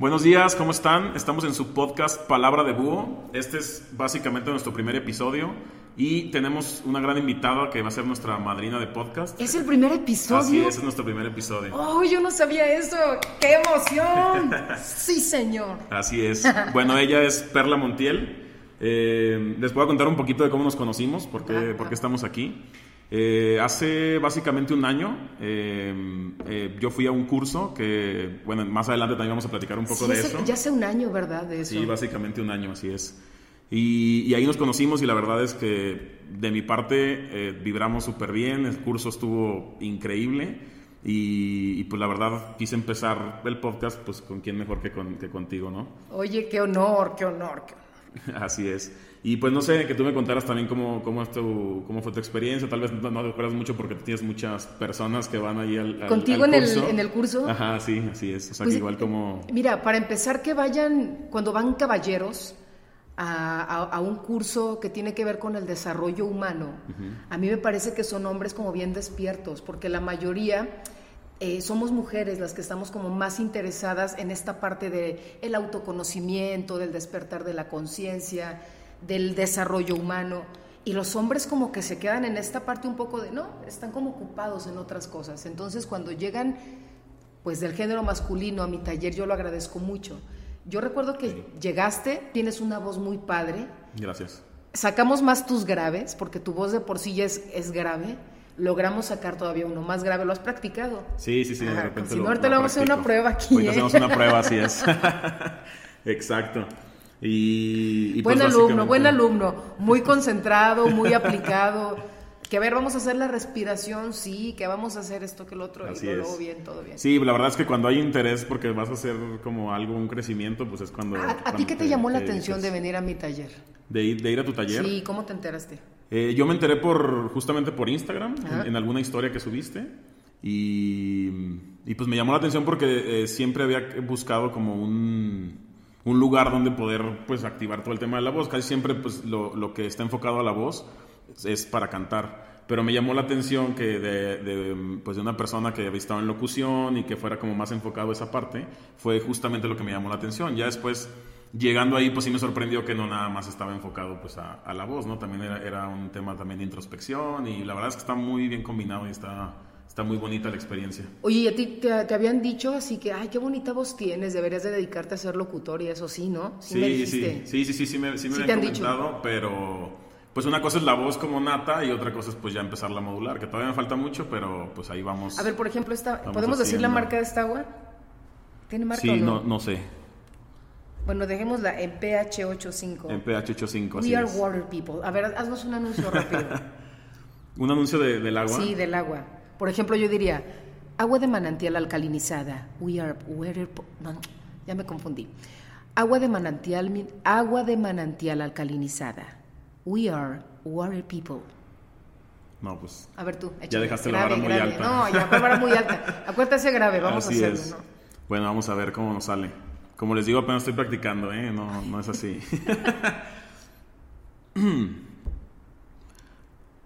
Buenos días, ¿cómo están? Estamos en su podcast Palabra de Búho. Este es básicamente nuestro primer episodio y tenemos una gran invitada que va a ser nuestra madrina de podcast. ¿Es el primer episodio? Así es, es nuestro primer episodio. ¡Oh, yo no sabía eso! ¡Qué emoción! sí, señor. Así es. Bueno, ella es Perla Montiel. Eh, les voy a contar un poquito de cómo nos conocimos, por qué, por qué estamos aquí. Eh, hace básicamente un año eh, eh, yo fui a un curso que, bueno, más adelante también vamos a platicar un poco Sí, de hace- eso. Ya hace un año, ¿verdad? De eso. Sí, básicamente un año, así es. Y, y ahí nos conocimos y la verdad es que de mi parte eh, vibramos súper bien, el curso estuvo increíble y, y, pues la verdad quise empezar el podcast pues con quién mejor que, con, que contigo, ¿no? Oye, qué honor, qué honor. qué honor. Así es. Y pues no sé, que tú me contaras también cómo, cómo, es tu- cómo fue tu experiencia. Tal vez no, no te acuerdas mucho porque tienes muchas personas que van ahí al, al- ¿Contigo al en el- en el curso? Ajá, sí, así es. O sea, Pues, que igual como... Mira, para empezar, que vayan, cuando van caballeros a, a- a un curso que tiene que ver con el desarrollo humano, a mí me parece que son hombres como bien despiertos, porque la mayoría eh, somos mujeres las que estamos como más interesadas en esta parte del el autoconocimiento, del despertar de la conciencia, del desarrollo humano. Y los hombres como que se quedan en esta parte un poco de, no, están como ocupados en otras cosas. Entonces cuando llegan pues del género masculino a mi taller yo lo agradezco mucho. Yo recuerdo que llegaste, tienes una voz muy padre, Gracias. sacamos más tus graves, porque tu voz de por sí ya es, es grave, logramos sacar todavía uno más grave, ¿lo has practicado? Sí, sí, sí, de repente si no, ahorita lo vamos a hacer una prueba aquí, Ahorita ¿eh? hacemos una prueba, así es. Exacto. Y, y pues buen alumno, básicamente- buen alumno, muy concentrado, muy aplicado. Que a ver, vamos a hacer la respiración, sí, que vamos a hacer esto que el otro, Así y luego es. bien, todo bien. Sí, la verdad es que cuando hay interés porque vas a hacer como algo, un crecimiento, pues es cuando... ¿A, a cuando ti qué te llamó la te atención de dedicas. venir a mi taller? De ir, de ir a tu taller. Sí, ¿cómo te enteraste? Eh, yo me enteré por justamente por Instagram, en, en alguna historia que subiste. Y, y pues me llamó la atención porque eh, siempre había buscado como un, un lugar donde poder pues activar todo el tema de la voz. Casi siempre pues lo, lo que está enfocado a la voz es, es para cantar. Pero me llamó la atención que de, de, pues de una persona que había estado en locución y que fuera como más enfocado a esa parte, fue justamente lo que me llamó la atención. Ya después, llegando ahí, pues sí me sorprendió que no nada más estaba enfocado pues a, a la voz, ¿no? También era, era un tema también de introspección y la verdad es que está muy bien combinado y está, está muy bonita la experiencia. Oye, ¿y a ti te, te habían dicho así que, ay, qué bonita voz tienes, deberías de dedicarte a ser locutor y eso sí, ¿no? Sí, me sí, dijiste. sí, sí, sí, sí me, sí me Sí habían dicho. comentado, pero pues una cosa es la voz como nata y otra cosa es pues ya empezar la modular, que todavía me falta mucho, pero pues ahí vamos. A ver, por ejemplo, esta, ¿podemos decir la marca de esta agua? ¿Tiene marca sí, o no, no? no sé. Bueno, dejémosla en PH85. En PH85, así We are es. water people. A ver, haznos un anuncio rápido. Un anuncio de- del agua. sí, del agua. Por ejemplo, yo diría, agua de manantial alcalinizada. We are water... No, ya me confundí. Agua de manantial, agua de manantial alcalinizada. We are water people. No, pues. A ver tú, échale. Ya dejaste la vara muy grave. alta. No, ya la vara muy alta. Acuérdate grave, vamos así a hacerlo, es. ¿no? Bueno, vamos a ver cómo nos sale. Como les digo, apenas estoy practicando, ¿eh? No, no es así.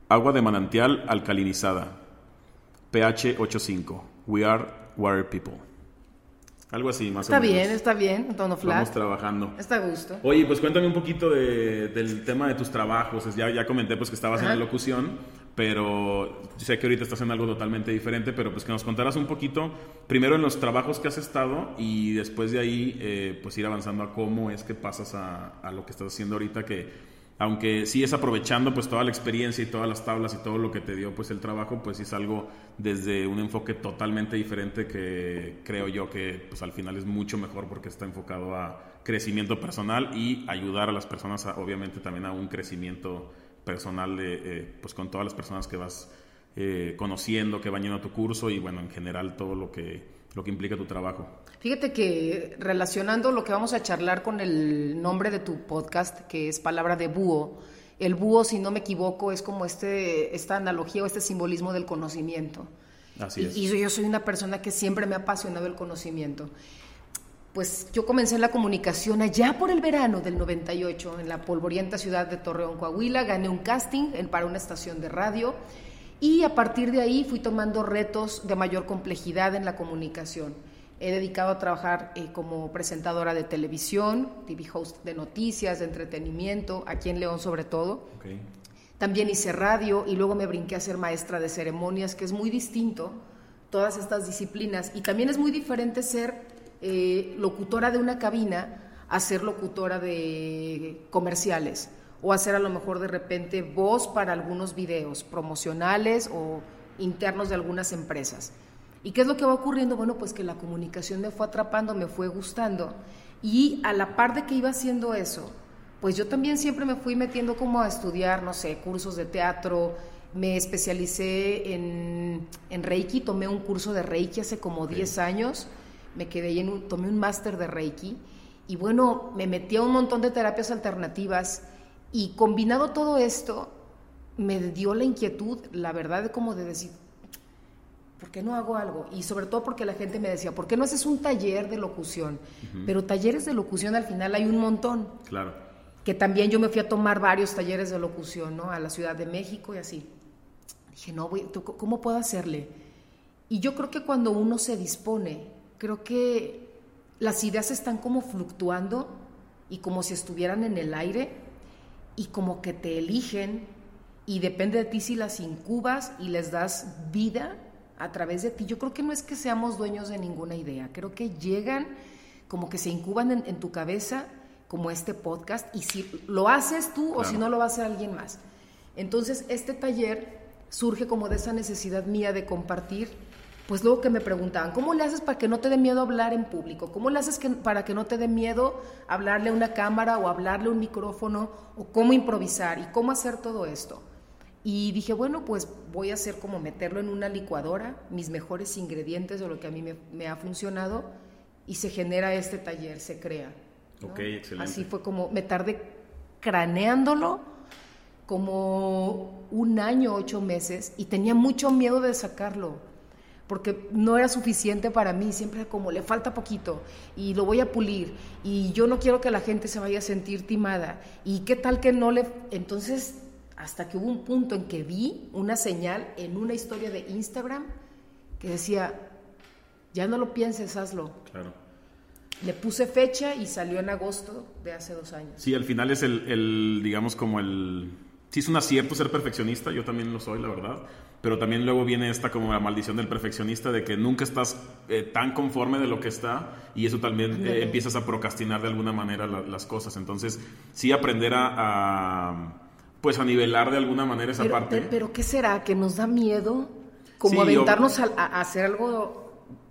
Agua de manantial alcalinizada. pH 8.5. We are water people. Algo así, más Está o menos. bien, está bien, en tono flat. trabajando. Está a gusto. Oye, pues cuéntame un poquito de- del tema de tus trabajos. Ya, ya comenté pues que estabas en la locución, pero sé que ahorita estás en algo totalmente diferente, pero pues que nos contaras un poquito, primero en los trabajos que has estado y después de ahí eh, pues ir avanzando a cómo es que pasas a, a lo que estás haciendo ahorita, que aunque sí es aprovechando pues toda la experiencia y todas las tablas y todo lo que te dio pues el trabajo, pues es algo desde un enfoque totalmente diferente que creo yo que pues al final es mucho mejor porque está enfocado a crecimiento personal y ayudar a las personas a, obviamente también a un crecimiento personal de, eh, pues con todas las personas que vas eh, conociendo, que van yendo a tu curso y bueno, en general todo lo que, lo que implica tu trabajo. Fíjate que relacionando lo que vamos a charlar con el nombre de tu podcast, que es Palabra de Búho, el búho, si no me equivoco, es como este, esta analogía o este simbolismo del conocimiento. Así y, es. y yo soy una persona que siempre me ha apasionado el conocimiento. Pues yo comencé en la comunicación allá por el verano del 98 en la polvorienta ciudad de Torreón, Coahuila. Gané un casting en- para una estación de radio y a partir de ahí fui tomando retos de mayor complejidad en la comunicación. He dedicado a trabajar eh, como presentadora de televisión, TV host de noticias, de entretenimiento, aquí en León sobre todo. También hice radio y luego me brinqué a ser maestra de ceremonias, que es muy distinto, todas estas disciplinas. Y también es muy diferente ser eh, locutora de una cabina a ser locutora de comerciales o hacer a lo mejor de repente voz para algunos videos promocionales o internos de algunas empresas. ¿Y qué es lo que va ocurriendo? Bueno, pues que la comunicación me fue atrapando, me fue gustando. Y a la par de que iba haciendo eso, pues yo también siempre me fui metiendo como a estudiar, no sé, cursos de teatro, me especialicé en, en Reiki, tomé un curso de Reiki hace como 10 años, me quedé en un, tomé un máster de Reiki y bueno, me metí a un montón de terapias alternativas y combinado todo esto, me dio la inquietud, la verdad, como de decir, ¿por qué no hago algo? Y sobre todo porque la gente me decía, ¿por qué no haces un taller de locución? Pero talleres de locución al final hay un montón. Claro. Que también yo me fui a tomar varios talleres de locución, ¿no? A la Ciudad de México y así. Dije, no, voy, ¿cómo puedo hacerle? Y yo creo que cuando uno se dispone, creo que las ideas están como fluctuando y como si estuvieran en el aire y como que te eligen y depende de ti si las incubas y les das vida a través de ti. Yo creo que no es que seamos dueños de ninguna idea, creo que llegan como que se incuban en, tu cabeza como este podcast y si lo haces tú o si no lo va a hacer alguien más. Entonces este taller surge como de esa necesidad mía de compartir pues luego que me preguntaban, ¿cómo le haces para que no te dé miedo hablar en público? ¿Cómo le haces para que no te dé miedo hablarle a una cámara o hablarle a un micrófono? ¿O cómo improvisar? ¿Y cómo hacer todo esto? Y dije, bueno, pues voy a hacer como meterlo en una licuadora, mis mejores ingredientes de lo que a mí me, ha funcionado, y se genera este taller, se crea. Ok, excelente. Así fue como, me tardé craneándolo como un año, ocho meses, y tenía mucho miedo de sacarlo porque no era suficiente para mí, siempre como le falta poquito y lo voy a pulir y yo no quiero que la gente se vaya a sentir timada y qué tal que no le... Entonces, hasta que hubo un punto en que vi una señal en una historia de Instagram que decía, ya no lo pienses, hazlo. Claro. Le puse fecha y salió en agosto de hace dos años. Sí, al final es el, el digamos, como el... Sí es un acierto ser perfeccionista, yo también lo soy, la verdad pero también luego viene esta como la maldición del perfeccionista de que nunca estás eh, tan conforme de lo que está y eso también eh, empiezas a procrastinar de alguna manera las cosas. Entonces, sí aprender a, pues a nivelar de alguna manera esa parte. Pero, ¿qué será? ¿Que nos da miedo? Como aventarnos a, hacer algo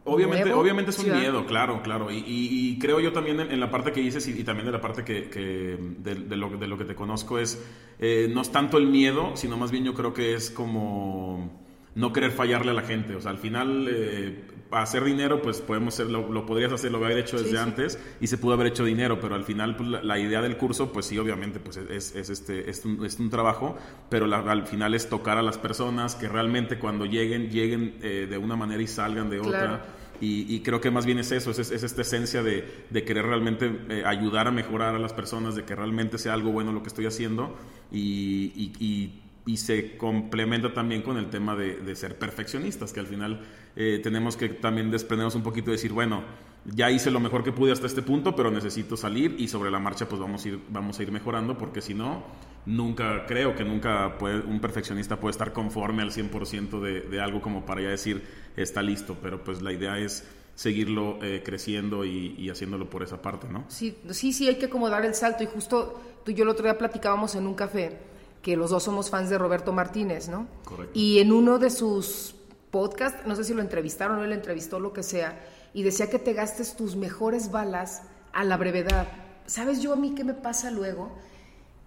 Obviamente, obviamente es un miedo, claro, claro. Y, creo yo también en, la parte que dices y, también de la parte que, de, lo, de, lo, que te conozco es, eh, no es tanto el miedo, sino más bien yo creo que es como no querer fallarle a la gente. O sea, al final, eh, hacer dinero, pues podemos ser, lo, podrías hacer, lo haber hecho desde antes y se pudo haber hecho dinero, pero al final, pues, la, idea del curso, pues sí, obviamente, pues es, es este, es un, es un trabajo, pero al final es tocar a las personas que realmente cuando lleguen, lleguen eh, de una manera y salgan de otra. Y, creo que más bien es eso, es, es esta esencia de, de querer realmente eh, ayudar a mejorar a las personas, de que realmente sea algo bueno lo que estoy haciendo y, y y se complementa también con el tema de, ser perfeccionistas, que al final eh, tenemos que también desprendernos un poquito y decir, bueno, ya hice lo mejor que pude hasta este punto, pero necesito salir y sobre la marcha pues vamos a ir, vamos a ir mejorando, porque si no, nunca, creo que nunca un perfeccionista puede estar conforme al 100% de, de algo como para ya decir, está listo, pero pues la idea es seguirlo eh, creciendo y, y, haciéndolo por esa parte, ¿no? Sí, sí, sí, hay que acomodar el salto y justo tú y yo el otro día platicábamos en un café que los dos somos fans de Roberto Martínez, ¿no? Correcto. Y en uno de sus podcasts, no sé si lo entrevistaron o él entrevistó, lo que sea, y decía que te gastes tus mejores balas a la brevedad. ¿Sabes yo a mí qué me pasa luego?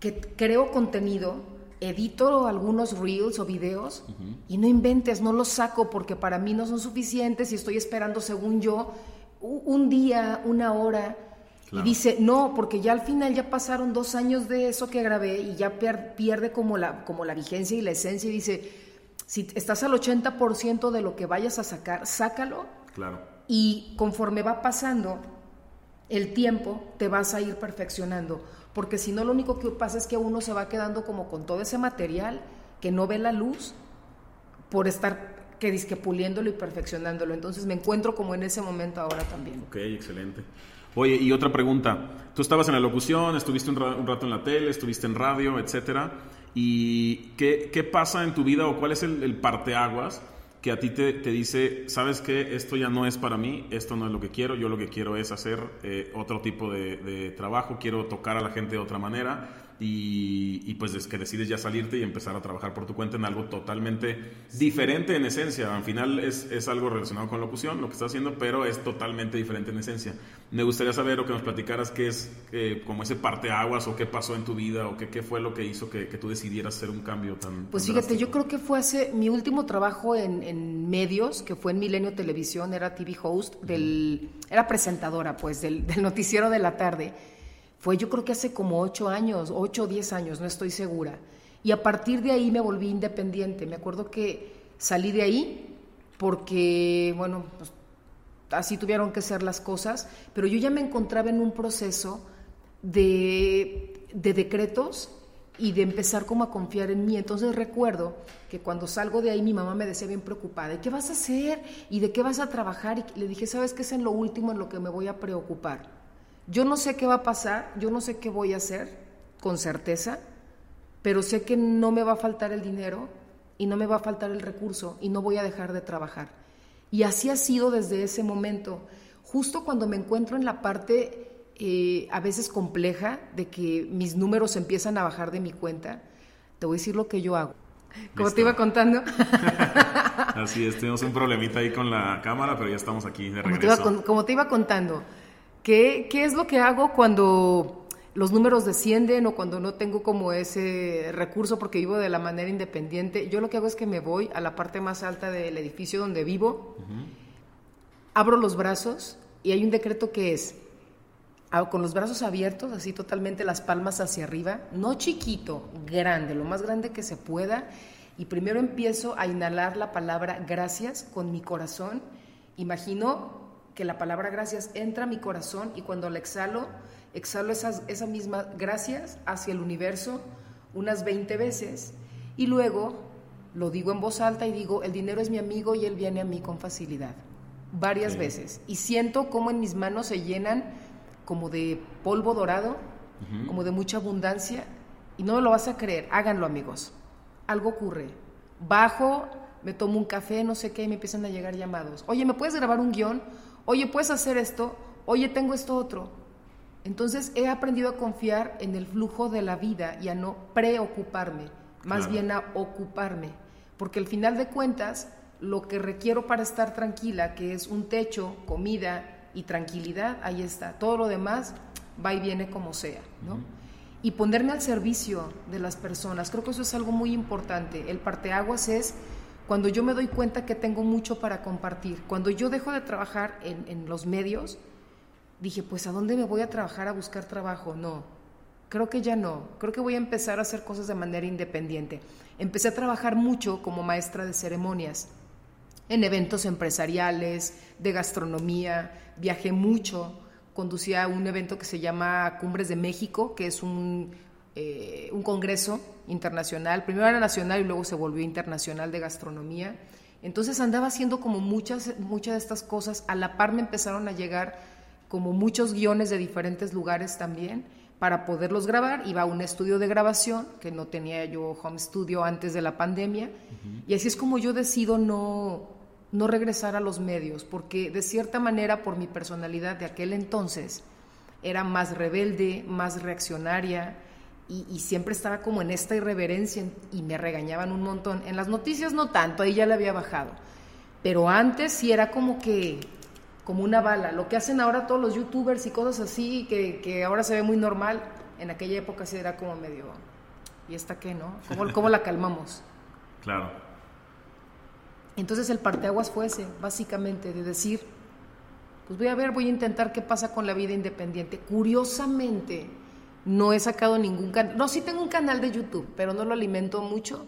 Que creo contenido, edito algunos reels o videos y no inventes, no los saco porque para mí no son suficientes y estoy esperando, según yo, un día, una hora y dice, no, porque ya al final ya pasaron dos años de eso que grabé y ya pierde como la, como la vigencia y la esencia. Y dice, si estás al 80% de lo que vayas a sacar, sácalo. Claro. Y conforme va pasando el tiempo, te vas a ir perfeccionando. Porque si no, lo único que pasa es que uno se va quedando como con todo ese material que no ve la luz por estar que disque puliéndolo y perfeccionándolo. Entonces me encuentro como en ese momento ahora también. Ok, excelente. Oye, y otra pregunta. Tú estabas en la locución, estuviste un, rato en la tele, estuviste en radio, etcétera. ¿Y qué, qué pasa en tu vida o cuál es el, el parteaguas que a ti te, te, dice, sabes que esto ya no es para mí, esto no es lo que quiero, yo lo que quiero es hacer eh, otro tipo de, de trabajo, quiero tocar a la gente de otra manera? Y, pues es que decides ya salirte y empezar a trabajar por tu cuenta en algo totalmente diferente en esencia. Al final es, es, algo relacionado con locución, lo que estás haciendo, pero es totalmente diferente en esencia. Me gustaría saber o que nos platicaras qué es eh, como ese parteaguas o qué pasó en tu vida o qué, qué fue lo que hizo que, que, tú decidieras hacer un cambio tan... Pues fíjate, yo creo que fue hace mi último trabajo en, en, medios, que fue en Milenio Televisión, era TV host, del, era presentadora pues del, del noticiero de la tarde fue yo creo que hace como ocho años, ocho o diez años, no estoy segura. Y a partir de ahí me volví independiente. Me acuerdo que salí de ahí porque, bueno, pues, así tuvieron que ser las cosas, pero yo ya me encontraba en un proceso de, de decretos y de empezar como a confiar en mí. Entonces recuerdo que cuando salgo de ahí mi mamá me decía bien preocupada, ¿de qué vas a hacer? ¿Y de qué vas a trabajar? Y le dije, ¿sabes qué es en lo último en lo que me voy a preocupar? Yo no sé qué va a pasar, yo no sé qué voy a hacer con certeza, pero sé que no me va a faltar el dinero y no me va a faltar el recurso y no voy a dejar de trabajar. Y así ha sido desde ese momento. Justo cuando me encuentro en la parte eh, a veces compleja de que mis números empiezan a bajar de mi cuenta, te voy a decir lo que yo hago. Como te iba contando. Así es, tenemos un problemita ahí con la cámara, pero ya estamos aquí de regreso. Como te iba, como te iba contando, ¿Qué, es lo que hago cuando los números descienden o cuando no tengo como ese recurso porque vivo de la manera independiente? Yo lo que hago es que me voy a la parte más alta del edificio donde vivo, abro los brazos y hay un decreto que es con los brazos abiertos, así totalmente las palmas hacia arriba, no chiquito, grande, lo más grande que se pueda. Y primero empiezo a inhalar la palabra gracias con mi corazón. Imagino que la palabra gracias entra a mi corazón y cuando la exhalo, exhalo esas, esa misma gracias hacia el universo unas 20 veces y luego lo digo en voz alta y digo, el dinero es mi amigo y él viene a mí con facilidad. Varias veces. Y siento como en mis manos se llenan como de polvo dorado, como de mucha abundancia. Y no me lo vas a creer, háganlo amigos. Algo ocurre. Bajo, me tomo un café, no sé qué, y me empiezan a llegar llamados. Oye, ¿me puedes grabar un guion? Oye, puedes hacer esto, oye, tengo esto otro. Entonces he aprendido a confiar en el flujo de la vida y a no preocuparme, más bien a ocuparme, porque al final de cuentas, lo que requiero para estar tranquila, que es un techo, comida y tranquilidad, ahí está. Todo lo demás va y viene como sea, ¿no? Y ponerme al servicio de las personas, creo que eso es algo muy importante. El parteaguas es cuando yo me doy cuenta que tengo mucho para compartir, cuando yo dejo de trabajar en, los medios, dije, pues ¿a dónde me voy a trabajar a buscar trabajo? No, creo que ya no, creo que voy a empezar a hacer cosas de manera independiente. Empecé a trabajar mucho como maestra de ceremonias, en eventos empresariales, de gastronomía, viajé mucho, conducía un evento que se llama Cumbres de México, que es un eh, un congreso internacional, primero era nacional y luego se volvió internacional de gastronomía. Entonces andaba haciendo como muchas, muchas de estas cosas, a la par me empezaron a llegar como muchos guiones de diferentes lugares también para poderlos grabar. Iba a un estudio de grabación, que no tenía yo home studio antes de la pandemia, y así es como yo decido no, no regresar a los medios, porque de cierta manera por mi personalidad de aquel entonces era más rebelde, más reaccionaria, y, siempre estaba como en esta irreverencia y me regañaban un montón. En las noticias no tanto, ahí ya le había bajado. Pero antes sí era como que, como una bala. Lo que hacen ahora todos los youtubers y cosas así, que, que ahora se ve muy normal, en aquella época sí era como medio, ¿y esta qué, no? ¿Cómo, cómo la calmamos? Claro. Entonces el parteaguas fue ese, básicamente, de decir, pues voy a ver, voy a intentar qué pasa con la vida independiente. Curiosamente, no he sacado ningún canal. No, sí tengo un canal de YouTube, pero no lo alimento mucho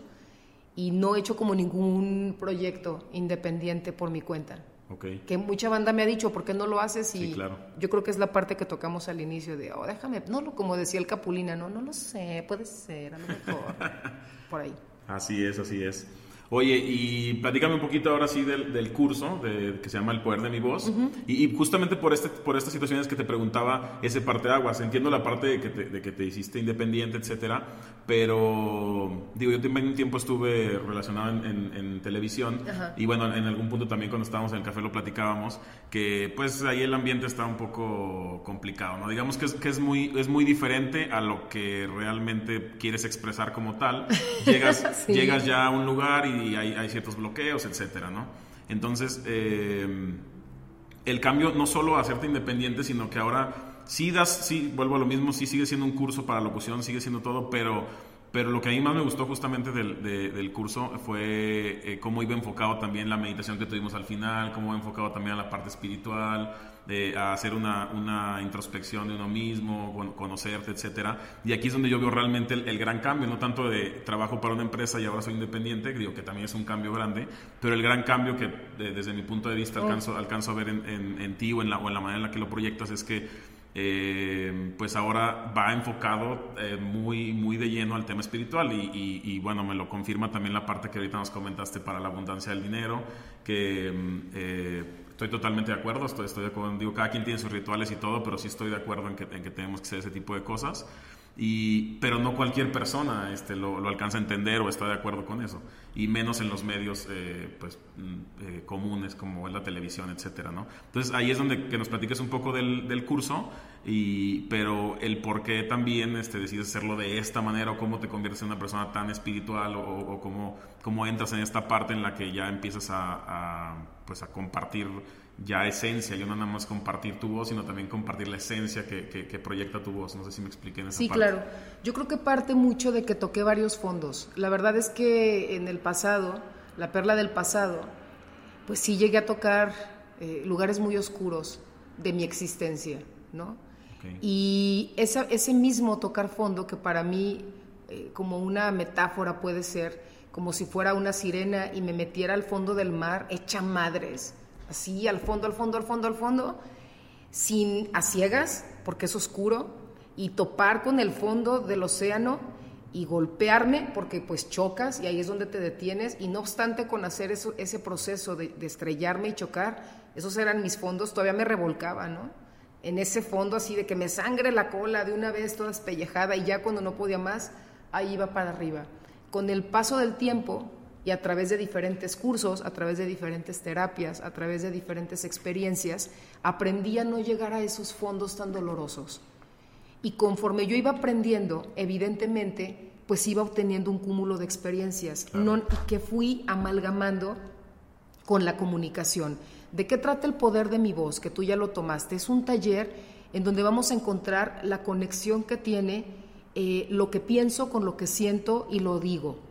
y no he hecho como ningún proyecto independiente por mi cuenta. Okay. Que mucha banda me ha dicho, ¿por qué no lo haces? Y claro. yo creo que es la parte que tocamos al inicio de, oh, déjame, no, como decía el Capulina, no, no lo sé, puede ser, a lo mejor, por ahí. Así es, así es. Oye, y platícame un poquito ahora sí del, del curso de, que se llama El Poder de mi Voz. y, justamente por, este, por estas situaciones que te preguntaba ese parte de aguas. Entiendo la parte de que te, de que te hiciste independiente, etcétera, pero digo, yo también un tiempo estuve relacionado en, en, televisión y bueno, en algún punto también cuando estábamos en el café lo platicábamos, que pues ahí el ambiente está un poco complicado, ¿no? Digamos que es, que es, muy, es muy diferente a lo que realmente quieres expresar como tal. Llegas, llegas ya a un lugar y y hay, ciertos bloqueos, etcétera, ¿no? Entonces, eh, el cambio no solo a hacerte independiente, sino que ahora sí das, sí, vuelvo a lo mismo, sí sigue siendo un curso para locución, sigue siendo todo, pero, pero lo que a mí más me gustó justamente del, del curso fue eh, cómo iba enfocado también la meditación que tuvimos al final, cómo iba enfocado también a la parte espiritual, a hacer una, una, introspección de uno mismo, conocerte, etcétera. Y aquí es donde yo veo realmente el, gran cambio, no tanto de trabajo para una empresa y ahora soy independiente, digo que también es un cambio grande, pero el gran cambio que desde mi punto de vista alcanzo, alcanzo a ver en, en, ti o en, la, o en la manera en la que lo proyectas es que eh, pues ahora va enfocado eh, muy, muy de lleno al tema espiritual y, bueno, me lo confirma también la parte que ahorita nos comentaste para la abundancia del dinero, que mm, eh, estoy totalmente de acuerdo, estoy, estoy de acuerdo, digo, cada quien tiene sus rituales y todo, pero sí estoy de acuerdo en que, en que tenemos que hacer ese tipo de cosas. Y, pero no cualquier persona este, lo, lo, alcanza a entender o está de acuerdo con eso, y menos en los medios eh, pues, mm, eh, comunes como la televisión, etcétera, ¿no? Entonces ahí es donde que nos platiques un poco del, del, curso, y, pero el por qué también este, decides hacerlo de esta manera o cómo te conviertes en una persona tan espiritual o, o cómo, cómo, entras en esta parte en la que ya empiezas a, a pues, a compartir ya esencia, yo no nada más compartir tu voz, sino también compartir la esencia que, que, proyecta tu voz. No sé si me expliqué en esa sí, claro. Yo creo que parte mucho de que toqué varios fondos. La verdad es que en el pasado, la perla del pasado, pues sí llegué a tocar eh, lugares muy oscuros de mi existencia, ¿no? Y esa, ese mismo tocar fondo, que para mí, eh, como una metáfora puede ser, como si fuera una sirena y me metiera al fondo del mar, hecha madres así al fondo, al fondo, al fondo, al fondo, sin a ciegas, porque es oscuro, y topar con el fondo del océano y golpearme porque pues chocas y ahí es donde te detienes y no obstante con hacer eso, ese proceso de, estrellarme y chocar, esos eran mis fondos, todavía me revolcaba, ¿no? En ese fondo así de que me sangre la cola de una vez toda espellejada y ya cuando no podía más, ahí iba para arriba. Con el paso del tiempo, y a través de diferentes cursos, a través de diferentes terapias, a través de diferentes experiencias, aprendí a no llegar a esos fondos tan dolorosos. Y conforme yo iba aprendiendo, evidentemente, pues iba obteniendo un cúmulo de experiencias no, que fui amalgamando con la comunicación. ¿De qué trata el poder de mi voz? Que tú ya lo tomaste. Es un taller en donde vamos a encontrar la conexión que tiene eh, lo que pienso con lo que siento y lo digo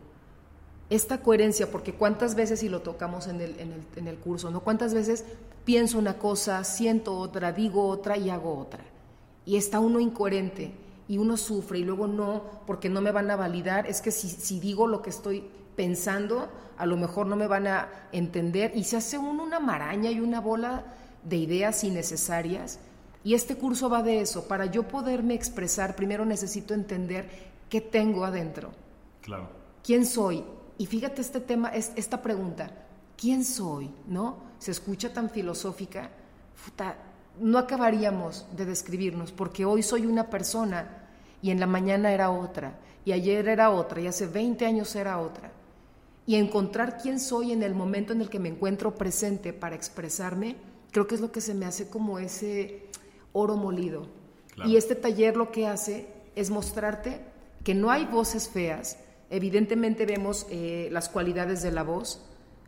esta coherencia, porque cuántas veces, y lo tocamos en el, en el, en el curso, ¿no? Cuántas veces pienso una cosa, siento otra, digo otra y hago otra. Y está uno incoherente y uno sufre y luego no, porque no me van a validar. Es que si, si digo lo que estoy pensando, a lo mejor no me van a entender y se hace uno una maraña y una bola de ideas innecesarias. Y este curso va de eso. Para yo poderme expresar, primero necesito entender qué tengo adentro. Claro. ¿Quién soy? Y fíjate este tema, esta pregunta, ¿quién soy? ¿No? Se escucha tan filosófica, no acabaríamos de describirnos, porque hoy soy una persona y en la mañana era otra, y ayer era otra, y hace 20 años era otra. Y encontrar quién soy en el momento en el que me encuentro presente para expresarme, creo que es lo que se me hace como ese oro molido. Y este taller lo que hace es mostrarte que no hay voces feas, Evidentemente vemos eh, las cualidades de la voz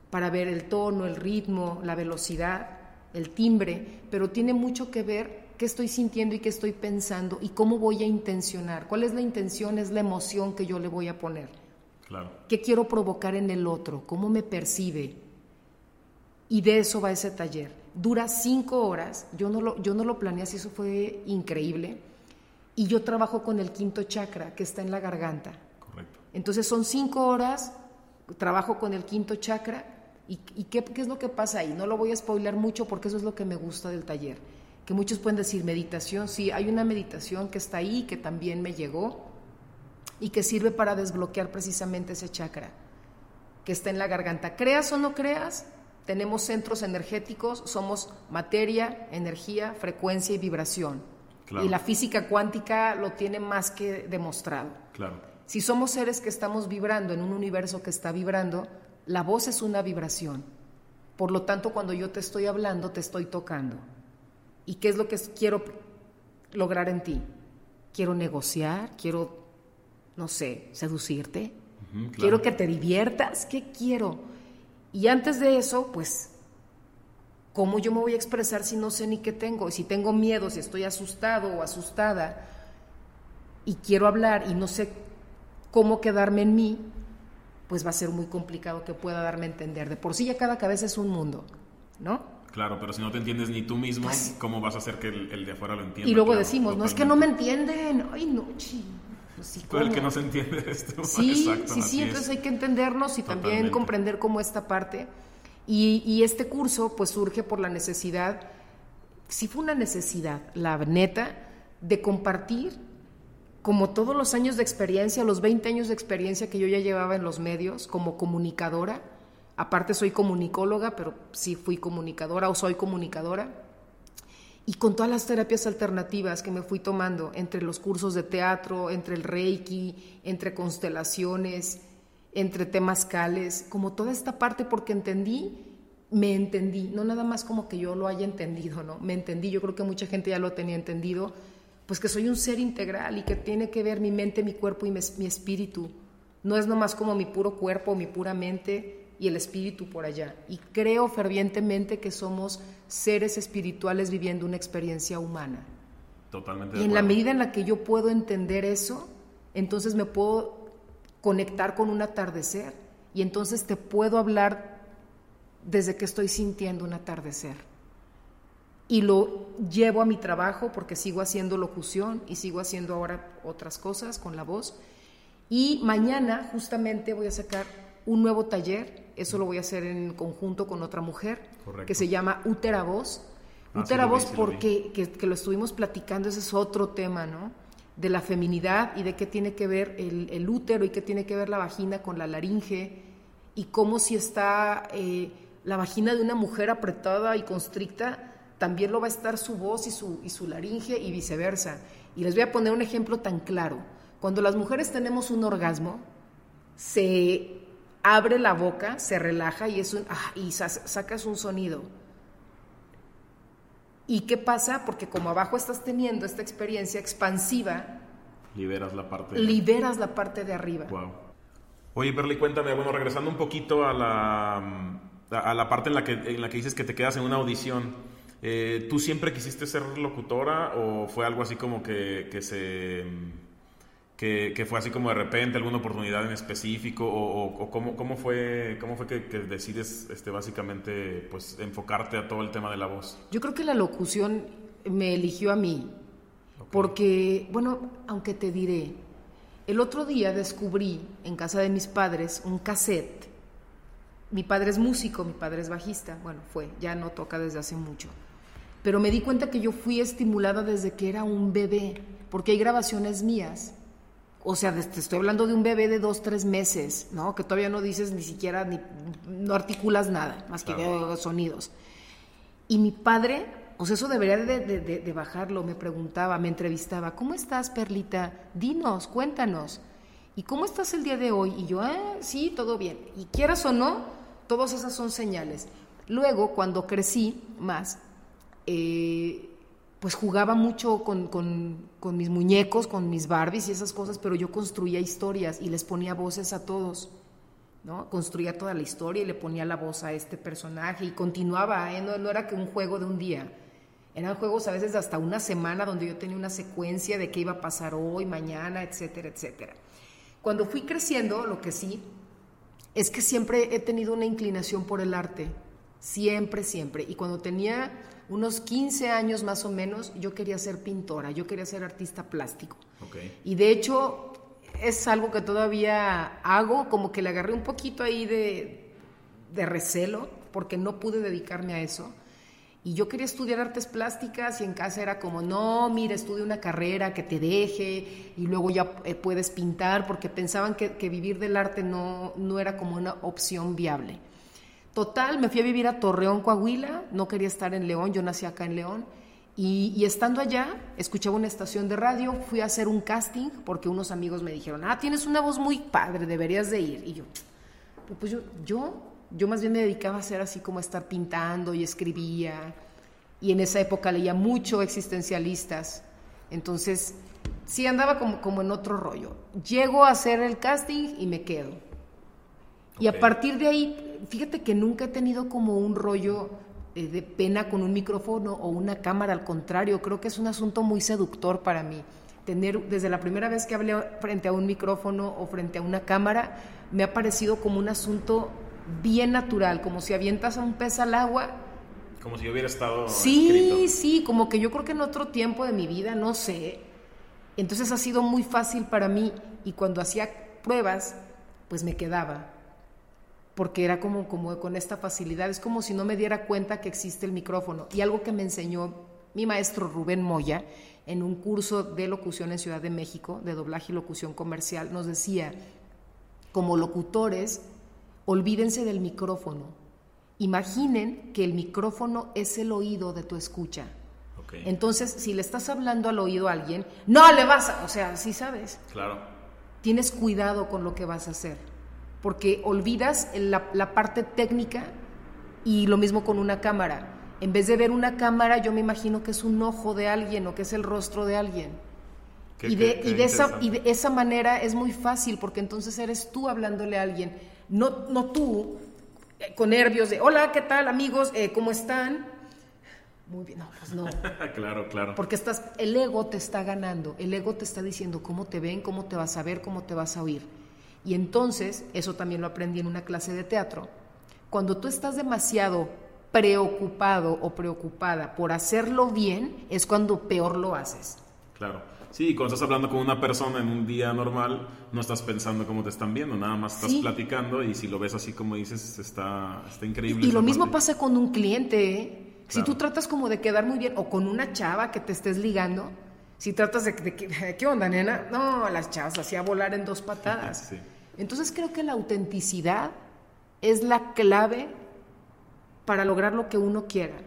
para ver el tono, el ritmo, la velocidad, el timbre, pero tiene mucho que ver qué estoy sintiendo y qué estoy pensando y cómo voy a intencionar. ¿Cuál es la intención? Es la emoción que yo le voy a poner. Claro. ¿Qué quiero provocar en el otro? ¿Cómo me percibe? Y de eso va ese taller. Dura cinco horas. Yo no lo, yo no lo planeé así, eso fue increíble. Y yo trabajo con el quinto chakra que está en la garganta. Entonces son cinco horas, trabajo con el quinto chakra. ¿Y, qué, es lo que pasa ahí? No lo voy a spoiler mucho porque eso es lo que me gusta del taller. Que muchos pueden decir meditación, sí, hay una meditación que está ahí, que también me llegó y que sirve para desbloquear precisamente ese chakra. que está en la garganta. Creas o no creas, tenemos centros energéticos, somos materia, energía, frecuencia y vibración. Y la física cuántica lo tiene más que demostrado. Claro. Si somos seres que estamos vibrando en un universo que está vibrando, la voz es una vibración. Por lo tanto, cuando yo te estoy hablando, te estoy tocando. ¿Y qué es lo que quiero lograr en ti? Quiero negociar, quiero, no sé, seducirte, quiero que te diviertas, ¿qué quiero? Y antes de eso, pues, ¿cómo yo me voy a expresar si no sé ni qué tengo? Y si tengo miedo, si estoy asustado o asustada y quiero hablar y no sé cómo quedarme en mí, pues va a ser muy complicado que pueda darme a entender. De por sí ya cada cabeza es un mundo, ¿no? Claro, pero si no te entiendes ni tú mismo, pues ¿cómo vas a hacer que el, de afuera lo entienda? Y luego decimos, no es que no me entienden, ay no, pues sí, el que no se entiende esto. Sí, sí, sí, entonces hay que entendernos y también comprender cómo esta parte. Y, y, este curso pues surge por la necesidad, sí fue una necesidad, la neta, de compartir como todos los años de experiencia, los 20 años de experiencia que yo ya llevaba en los medios como comunicadora, Aparte soy comunicóloga, pero sí fui comunicadora o soy comunicadora. Y con todas las terapias alternativas que me fui tomando, entre los cursos de teatro, entre el reiki, entre constelaciones, entre temas cales, como toda esta parte, porque entendí, me entendí, no nada más como que yo lo haya entendido, ¿no? Me entendí, yo creo que mucha gente ya lo tenía entendido, pues que soy un ser integral y que tiene que ver mi mente, mi cuerpo y mi, mi espíritu. No es nomás como mi puro cuerpo, mi pura mente, y el espíritu por allá. Y creo fervientemente que somos seres espirituales viviendo una experiencia humana. Totalmente. Y en la medida en la que yo puedo entender eso, entonces me puedo conectar con un atardecer y entonces te puedo hablar desde que estoy sintiendo un atardecer. Y lo llevo a mi trabajo porque sigo haciendo locución y sigo haciendo ahora otras cosas con la voz. Y mañana justamente voy a sacar un nuevo taller, eso lo voy a hacer en conjunto con otra mujer, que se llama Útera Voz. Ah, Útera Voz porque que, lo estuvimos platicando, ese es otro tema, ¿no? De la feminidad y de qué tiene que ver el, útero y qué tiene que ver la vagina con la laringe y cómo si está eh, la vagina de una mujer apretada y constricta, también lo va a estar su voz y su, y su laringe y viceversa. Y les voy a poner un ejemplo tan claro. Cuando las mujeres tenemos un orgasmo, se abre la boca, se relaja y, es un, ah, y sacas un sonido. ¿Y qué pasa? Porque como abajo estás teniendo esta experiencia expansiva, liberas la parte de liberas la parte de arriba. Wow. Oye, Berly, cuéntame, bueno, regresando un poquito a la, a la parte en la, que, en la que dices que te quedas en una audición, eh, ¿tú siempre quisiste ser locutora o fue algo así como que, que se que, fue así como de repente, alguna oportunidad en específico, o, cómo, cómo, fue, cómo fue que, decides este, básicamente pues, enfocarte a todo el tema de la voz? Yo creo que la locución me eligió a mí, porque, bueno, aunque te diré, el otro día descubrí en casa de mis padres un cassette. Mi padre es músico, mi padre es bajista, bueno, fue, ya no toca desde hace mucho. Pero me di cuenta que yo fui estimulada desde que era un bebé, porque hay grabaciones mías o sea, te estoy hablando de un bebé de dos, tres meses, ¿no? Que todavía no dices ni siquiera, ni, no articulas nada, más que sonidos. Y mi padre, o sea, eso debería de, bajarlo, me preguntaba, me entrevistaba, ¿cómo estás, Perlita? Dinos, cuéntanos. ¿Y cómo estás el día de hoy? Y yo, ah, sí, todo bien. Y quieras o no, todas esas son señales. Luego, cuando crecí más, eh, pues jugaba mucho con, mis muñecos, con mis Barbies y esas cosas, pero yo construía historias y les ponía voces a todos. ¿no? Construía toda la historia y le ponía la voz a este personaje y continuaba, ¿eh? no, era que un juego de un día. Eran juegos a veces de hasta una semana donde yo tenía una secuencia de qué iba a pasar hoy, mañana, etcétera, etcétera. Cuando fui creciendo, lo que sí, es que siempre he tenido una inclinación por el arte. Siempre, siempre. Y cuando tenía unos 15 años más o menos, yo quería ser pintora, yo quería ser artista plástico. Y de hecho, es algo que todavía hago, como que le agarré un poquito ahí de, recelo, porque no pude dedicarme a eso. Y yo quería estudiar artes plásticas y en casa era como, no, mira, estudia una carrera que te deje y luego ya eh, puedes pintar, porque pensaban que, vivir del arte no, no era como una opción viable. Total, me fui a vivir a Torreón, Coahuila, no quería estar en León, yo nací acá en León. Y, y, estando allá, escuchaba una estación de radio, fui a hacer un casting porque unos amigos me dijeron, ah, tienes una voz muy padre, deberías de ir. Y yo, pues yo, yo yo más bien me dedicaba a hacer así como estar pintando y escribía. Y en esa época leía mucho existencialistas. Entonces, sí andaba como, como en otro rollo. Llego a hacer el casting y me quedo. Y a partir de ahí, fíjate que nunca he tenido como un rollo eh, de pena con un micrófono o una cámara, al contrario, creo que es un asunto muy seductor para mí. Tener, desde la primera vez que hablé frente a un micrófono o frente a una cámara, me ha parecido como un asunto bien natural, como si avientas a un pez al agua. Como si hubiera estado. Sí, sí, como que yo creo que en otro tiempo de mi vida, no sé. Entonces ha sido muy fácil para mí y cuando hacía pruebas, pues me quedaba. Porque era como, como con esta facilidad, es como si no me diera cuenta que existe el micrófono. Y algo que me enseñó mi maestro Rubén Moya en un curso de locución en Ciudad de México, de doblaje y locución comercial, nos decía, como locutores, Olvídense del micrófono. Imaginen que el micrófono es el oído de tu escucha. Entonces, si le estás hablando al oído a alguien, no le vas a, o sea, sí sabes. Claro. Tienes cuidado con lo que vas a hacer, porque olvidas la, la parte técnica y lo mismo con una cámara. En vez de ver una cámara, yo me imagino que es un ojo de alguien o que es el rostro de alguien. y, de, y, de esa, y de esa manera es muy fácil, porque entonces eres tú hablándole a alguien no, no tú, eh, con nervios de, hola, ¿qué tal amigos? Eh, ¿Cómo están? Muy bien, no, pues no. claro, claro. Porque estás, el ego te está ganando, el ego te está diciendo cómo te ven, cómo te vas a ver, cómo te vas a oír. Y entonces, eso también lo aprendí en una clase de teatro, cuando tú estás demasiado preocupado o preocupada por hacerlo bien, es cuando peor lo haces. Claro. Sí, cuando estás hablando con una persona en un día normal, no estás pensando cómo te están viendo, nada más estás platicando y si lo ves así como dices, está, está increíble. Y, lo mismo pasa con un cliente. ¿eh? Si tú tratas como de quedar muy bien, o con una chava que te estés ligando, si tratas de, de, ¿qué onda, nena? No, las chavas hacía volar en dos patadas. Entonces creo que la autenticidad es la clave para lograr lo que uno quiera.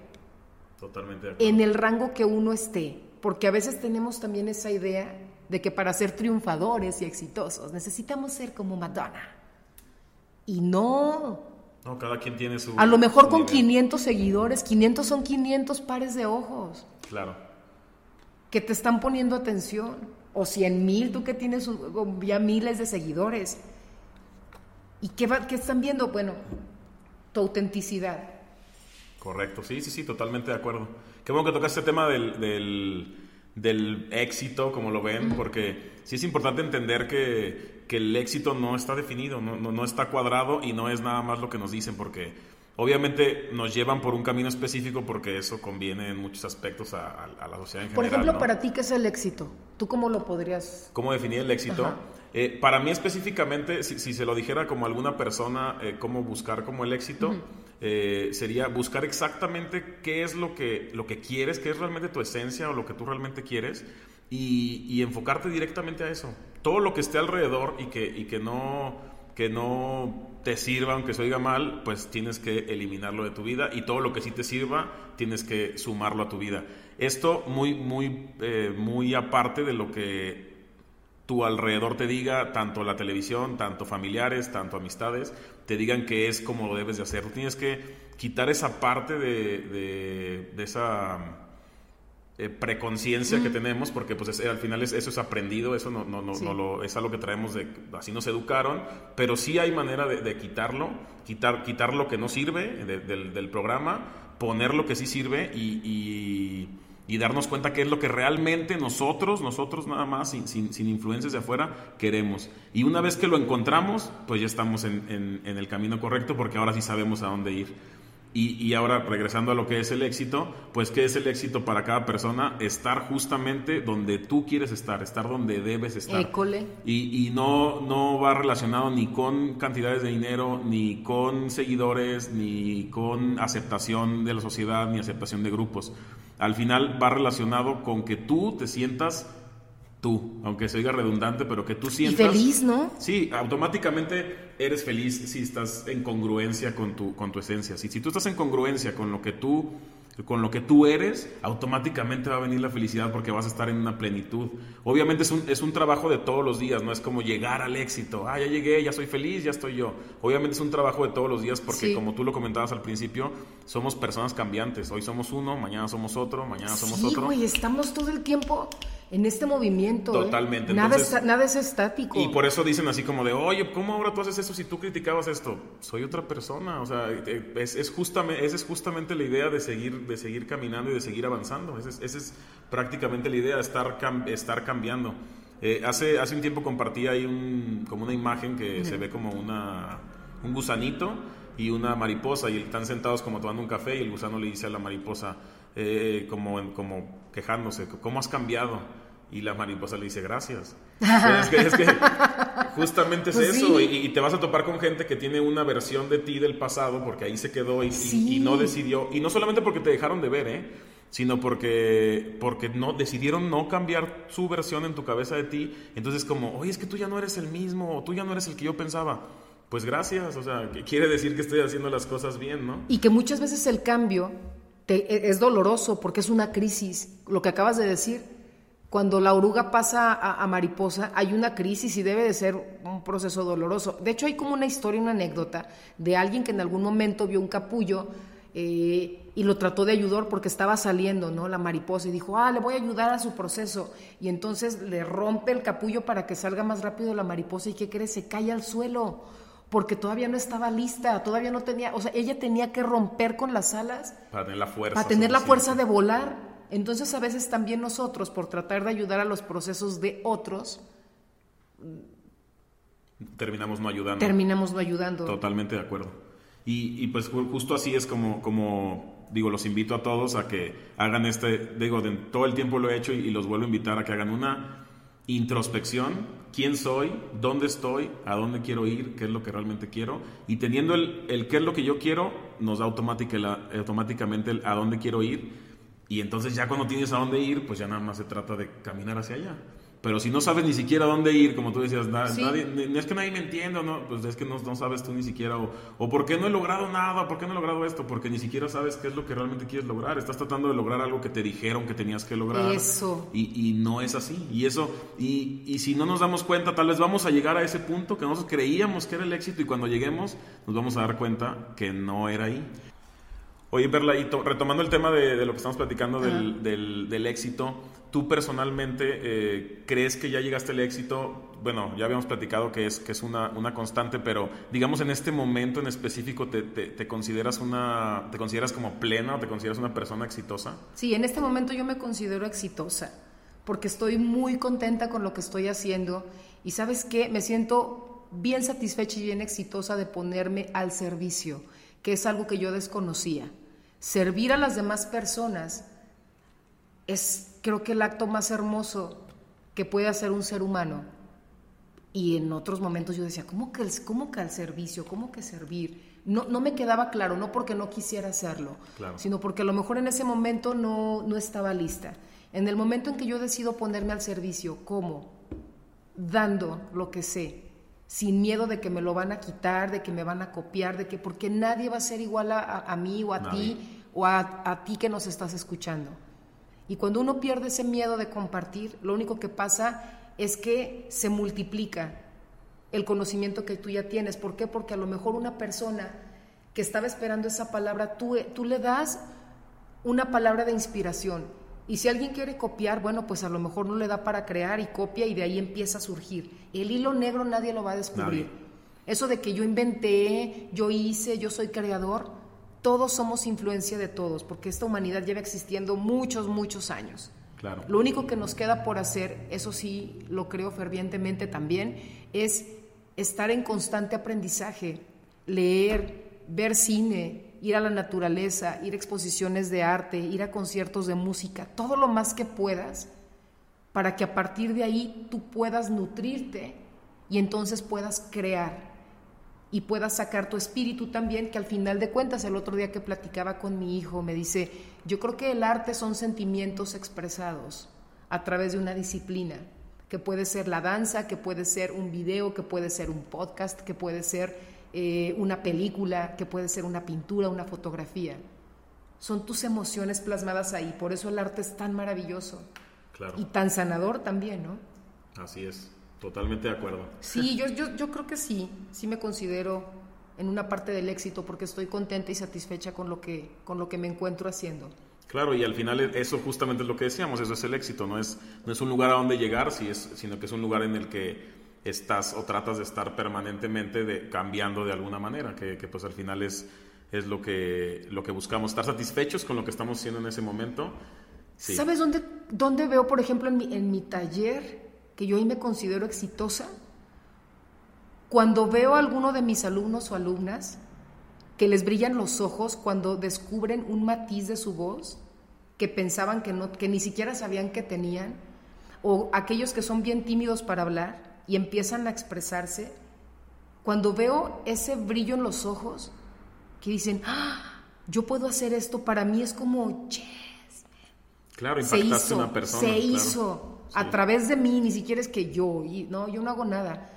Totalmente. En el rango que uno esté porque a veces tenemos también esa idea de que para ser triunfadores y exitosos necesitamos ser como Madonna. Y no. No, cada quien tiene su... A lo mejor con 500 seguidores, 500 son 500 pares de ojos. Claro. Que te están poniendo atención. O 100 mil, tú que tienes ya miles de seguidores. ¿Y qué, qué están viendo? Bueno, tu autenticidad. Correcto, sí, sí, sí, totalmente de acuerdo. Qué bueno que tocas este tema del, del, éxito, como lo ven, porque sí es importante entender que, que el éxito no está definido, no, no, está cuadrado y no es nada más lo que nos dicen, porque obviamente nos llevan por un camino específico porque eso conviene en muchos aspectos a, la sociedad en general. Por ejemplo, para ti, ¿qué es el éxito? ¿Tú cómo lo podrías...? ¿Cómo definir el éxito? Eh, para mí específicamente, si, si, se lo dijera como alguna persona, eh, cómo buscar como el éxito, eh, sería buscar exactamente qué es lo que, lo que quieres, qué es realmente tu esencia o lo que tú realmente quieres y, enfocarte directamente a eso. Todo lo que esté alrededor y que, y que, no, que no te sirva, aunque se oiga mal, pues tienes que eliminarlo de tu vida y todo lo que sí te sirva, tienes que sumarlo a tu vida. Esto muy, muy, muy aparte de lo que tu alrededor te diga, tanto la televisión, tanto familiares, tanto amistades, te digan que es como lo debes de hacer. Tienes que quitar esa parte de, de, esa eh, preconciencia que tenemos, porque pues al final eso es aprendido, eso no, no, no, lo, es algo que traemos de, así nos educaron, pero sí hay manera de, quitarlo, quitar, quitar lo que no sirve del, del, programa, poner lo que sí sirve y y darnos cuenta qué es lo que realmente nosotros, nosotros nada más, sin, sin, influencias de afuera, queremos. Y una vez que lo encontramos, pues ya estamos en, en, el camino correcto porque ahora sí sabemos a dónde ir. Y, ahora, regresando a lo que es el éxito, pues ¿qué es el éxito para cada persona? Estar justamente donde tú quieres estar, estar donde debes estar. École. Y, y no, no va relacionado ni con cantidades de dinero, ni con seguidores, ni con aceptación de la sociedad, ni aceptación de grupos. Al final va relacionado con que tú te sientas tú, aunque se diga redundante, pero que tú sientas... Y feliz, ¿no? Sí, automáticamente eres feliz si estás en congruencia con tu, con tu esencia. Si, si tú estás en congruencia con lo que tú con lo que tú eres, automáticamente va a venir la felicidad porque vas a estar en una plenitud. Obviamente es un, es un trabajo de todos los días, no es como llegar al éxito, ah, ya llegué, ya soy feliz, ya estoy yo. Obviamente es un trabajo de todos los días porque como tú lo comentabas al principio, somos personas cambiantes. Hoy somos uno, mañana somos otro, mañana somos sí, otro. Güey, estamos todo el tiempo en este movimiento. ¿eh? Totalmente. Nada, es, nada es estático. Y por eso dicen así como de, oye, ¿cómo ahora tú haces eso si tú criticabas esto? Soy otra persona. O sea, eh, es, es justamente, esa es justamente la idea de seguir, de seguir caminando y de seguir avanzando. Esa es, prácticamente la idea, estar, estar cambiando. Eh, hace, hace un tiempo compartí ahí como una imagen que se ve como una, un gusanito y una mariposa y están sentados como tomando un café y el gusano le dice a la mariposa como, como quejándose, ¿cómo has cambiado? Y la mariposa le dice gracias. es, que, justamente es pues eso. Y, te vas a topar con gente que tiene una versión de ti del pasado porque ahí se quedó y, y, no decidió. Y no solamente porque te dejaron de ver, ¿eh? sino porque, porque no, decidieron no cambiar su versión en tu cabeza de ti. Entonces como, oye, es que tú ya no eres el mismo, o tú ya no eres el que yo pensaba. Pues gracias, o sea, quiere decir que estoy haciendo las cosas bien, ¿no? Y que muchas veces el cambio te, es doloroso porque es una crisis, lo que acabas de decir cuando la oruga pasa a, mariposa, hay una crisis y debe de ser un proceso doloroso. De hecho, hay como una historia, una anécdota de alguien que en algún momento vio un capullo eh, y lo trató de ayudar porque estaba saliendo, ¿no? La mariposa y dijo, ah, le voy a ayudar a su proceso. Y entonces le rompe el capullo para que salga más rápido la mariposa y ¿qué cree? Se cae al suelo porque todavía no estaba lista, todavía no tenía, o sea, ella tenía que romper con las alas para tener la fuerza. Para tener la fuerza de volar. Entonces a veces también nosotros, por tratar de ayudar a los procesos de otros, terminamos no ayudando. Terminamos no ayudando. Totalmente de acuerdo. Y, pues justo así es como, como, digo, los invito a todos a que hagan este, digo, de, todo el tiempo lo he hecho y, los vuelvo a invitar a que hagan una introspección, quién soy, dónde estoy, a dónde quiero ir, qué es lo que realmente quiero. Y teniendo el, el qué es lo que yo quiero, nos da automáticamente el a dónde quiero ir y entonces ya cuando tienes a dónde ir, pues ya nada más se trata de caminar hacia allá. Pero si no sabes ni siquiera dónde ir, como tú decías, no es que nadie me entienda, no, pues es que no, no sabes tú ni siquiera, o, o por qué no he logrado nada, por qué no he logrado esto, porque ni siquiera sabes qué es lo que realmente quieres lograr. Estás tratando de lograr algo que te dijeron que tenías que lograr. Eso. Y, y no es así. Y eso, y, y, si no nos damos cuenta, tal vez vamos a llegar a ese punto que nosotros creíamos que era el éxito y cuando lleguemos nos vamos a dar cuenta que no era ahí. Oye, Perla, y retomando el tema de, lo que estamos platicando del, éxito, ¿tú personalmente eh, crees que ya llegaste al éxito? Bueno, ya habíamos platicado que es, que es una, constante, pero digamos en este momento en específico, te, consideras una, ¿te consideras como plena o te consideras una persona exitosa? Sí, en este momento yo me considero exitosa, porque estoy muy contenta con lo que estoy haciendo y sabes qué, me siento bien satisfecha y bien exitosa de ponerme al servicio, que es algo que yo desconocía servir a las demás personas es creo que el acto más hermoso que puede hacer un ser humano. Y en otros momentos yo decía, ¿cómo que, cómo que al servicio? ¿Cómo que servir? No, no me quedaba claro, no porque no quisiera hacerlo, sino porque a lo mejor en ese momento no, no estaba lista. En el momento en que yo decido ponerme al servicio, ¿cómo? Dando lo que sé, sin miedo de que me lo van a quitar, de que me van a copiar, de que porque nadie va a ser igual a, mí o a ti o a, ti que nos estás escuchando. Y cuando uno pierde ese miedo de compartir, lo único que pasa es que se multiplica el conocimiento que tú ya tienes. ¿Por qué? Porque a lo mejor una persona que estaba esperando esa palabra, tú, tú le das una palabra de inspiración. Y si alguien quiere copiar, bueno, pues a lo mejor no le da para crear y copia y de ahí empieza a surgir. El hilo negro nadie lo va a descubrir. Eso de que yo inventé, yo hice, yo soy creador, todos somos influencia de todos, porque esta humanidad lleva existiendo muchos, muchos años. Claro. Lo único que nos queda por hacer, eso sí lo creo fervientemente también, es estar en constante aprendizaje, leer, ver cine, ir a la naturaleza, ir a exposiciones de arte, ir a conciertos de música, todo lo más que puedas, para que a partir de ahí tú puedas nutrirte y entonces puedas crear y puedas sacar tu espíritu también, que al final de cuentas, el otro día que platicaba con mi hijo, me dice, yo creo que el arte son sentimientos expresados a través de una disciplina, que puede ser la danza, que puede ser un video, que puede ser un podcast, que puede ser eh, una película, que puede ser una pintura, una fotografía. Son tus emociones plasmadas ahí, por eso el arte es tan maravilloso. Y tan sanador también, ¿no? Así es, totalmente de acuerdo. Sí, yo, yo, yo creo que sí, sí me considero en una parte del éxito porque estoy contenta y satisfecha con lo que, con lo que me encuentro haciendo. Claro, y al final eso justamente es lo que decíamos, eso es el éxito, no es, no es un lugar a donde llegar, sino que es un lugar en el que estás o tratas de estar permanentemente de, cambiando de alguna manera, que, que, pues al final es, es lo, que, lo que buscamos, estar satisfechos con lo que estamos haciendo en ese momento. ¿Sabes dónde, dónde veo, por ejemplo, en mi, en mi taller, que yo ahí me considero exitosa? Cuando veo a alguno de mis alumnos o alumnas que les brillan los ojos cuando descubren un matiz de su voz que pensaban que, no, que ni siquiera sabían que tenían, o aquellos que son bien tímidos para hablar y empiezan a expresarse, cuando veo ese brillo en los ojos, que dicen, ah, yo puedo hacer esto, para mí es como, yes. Claro, se hizo, una persona. Se hizo a través de mí, ni siquiera es que yo, y, no, yo no hago nada.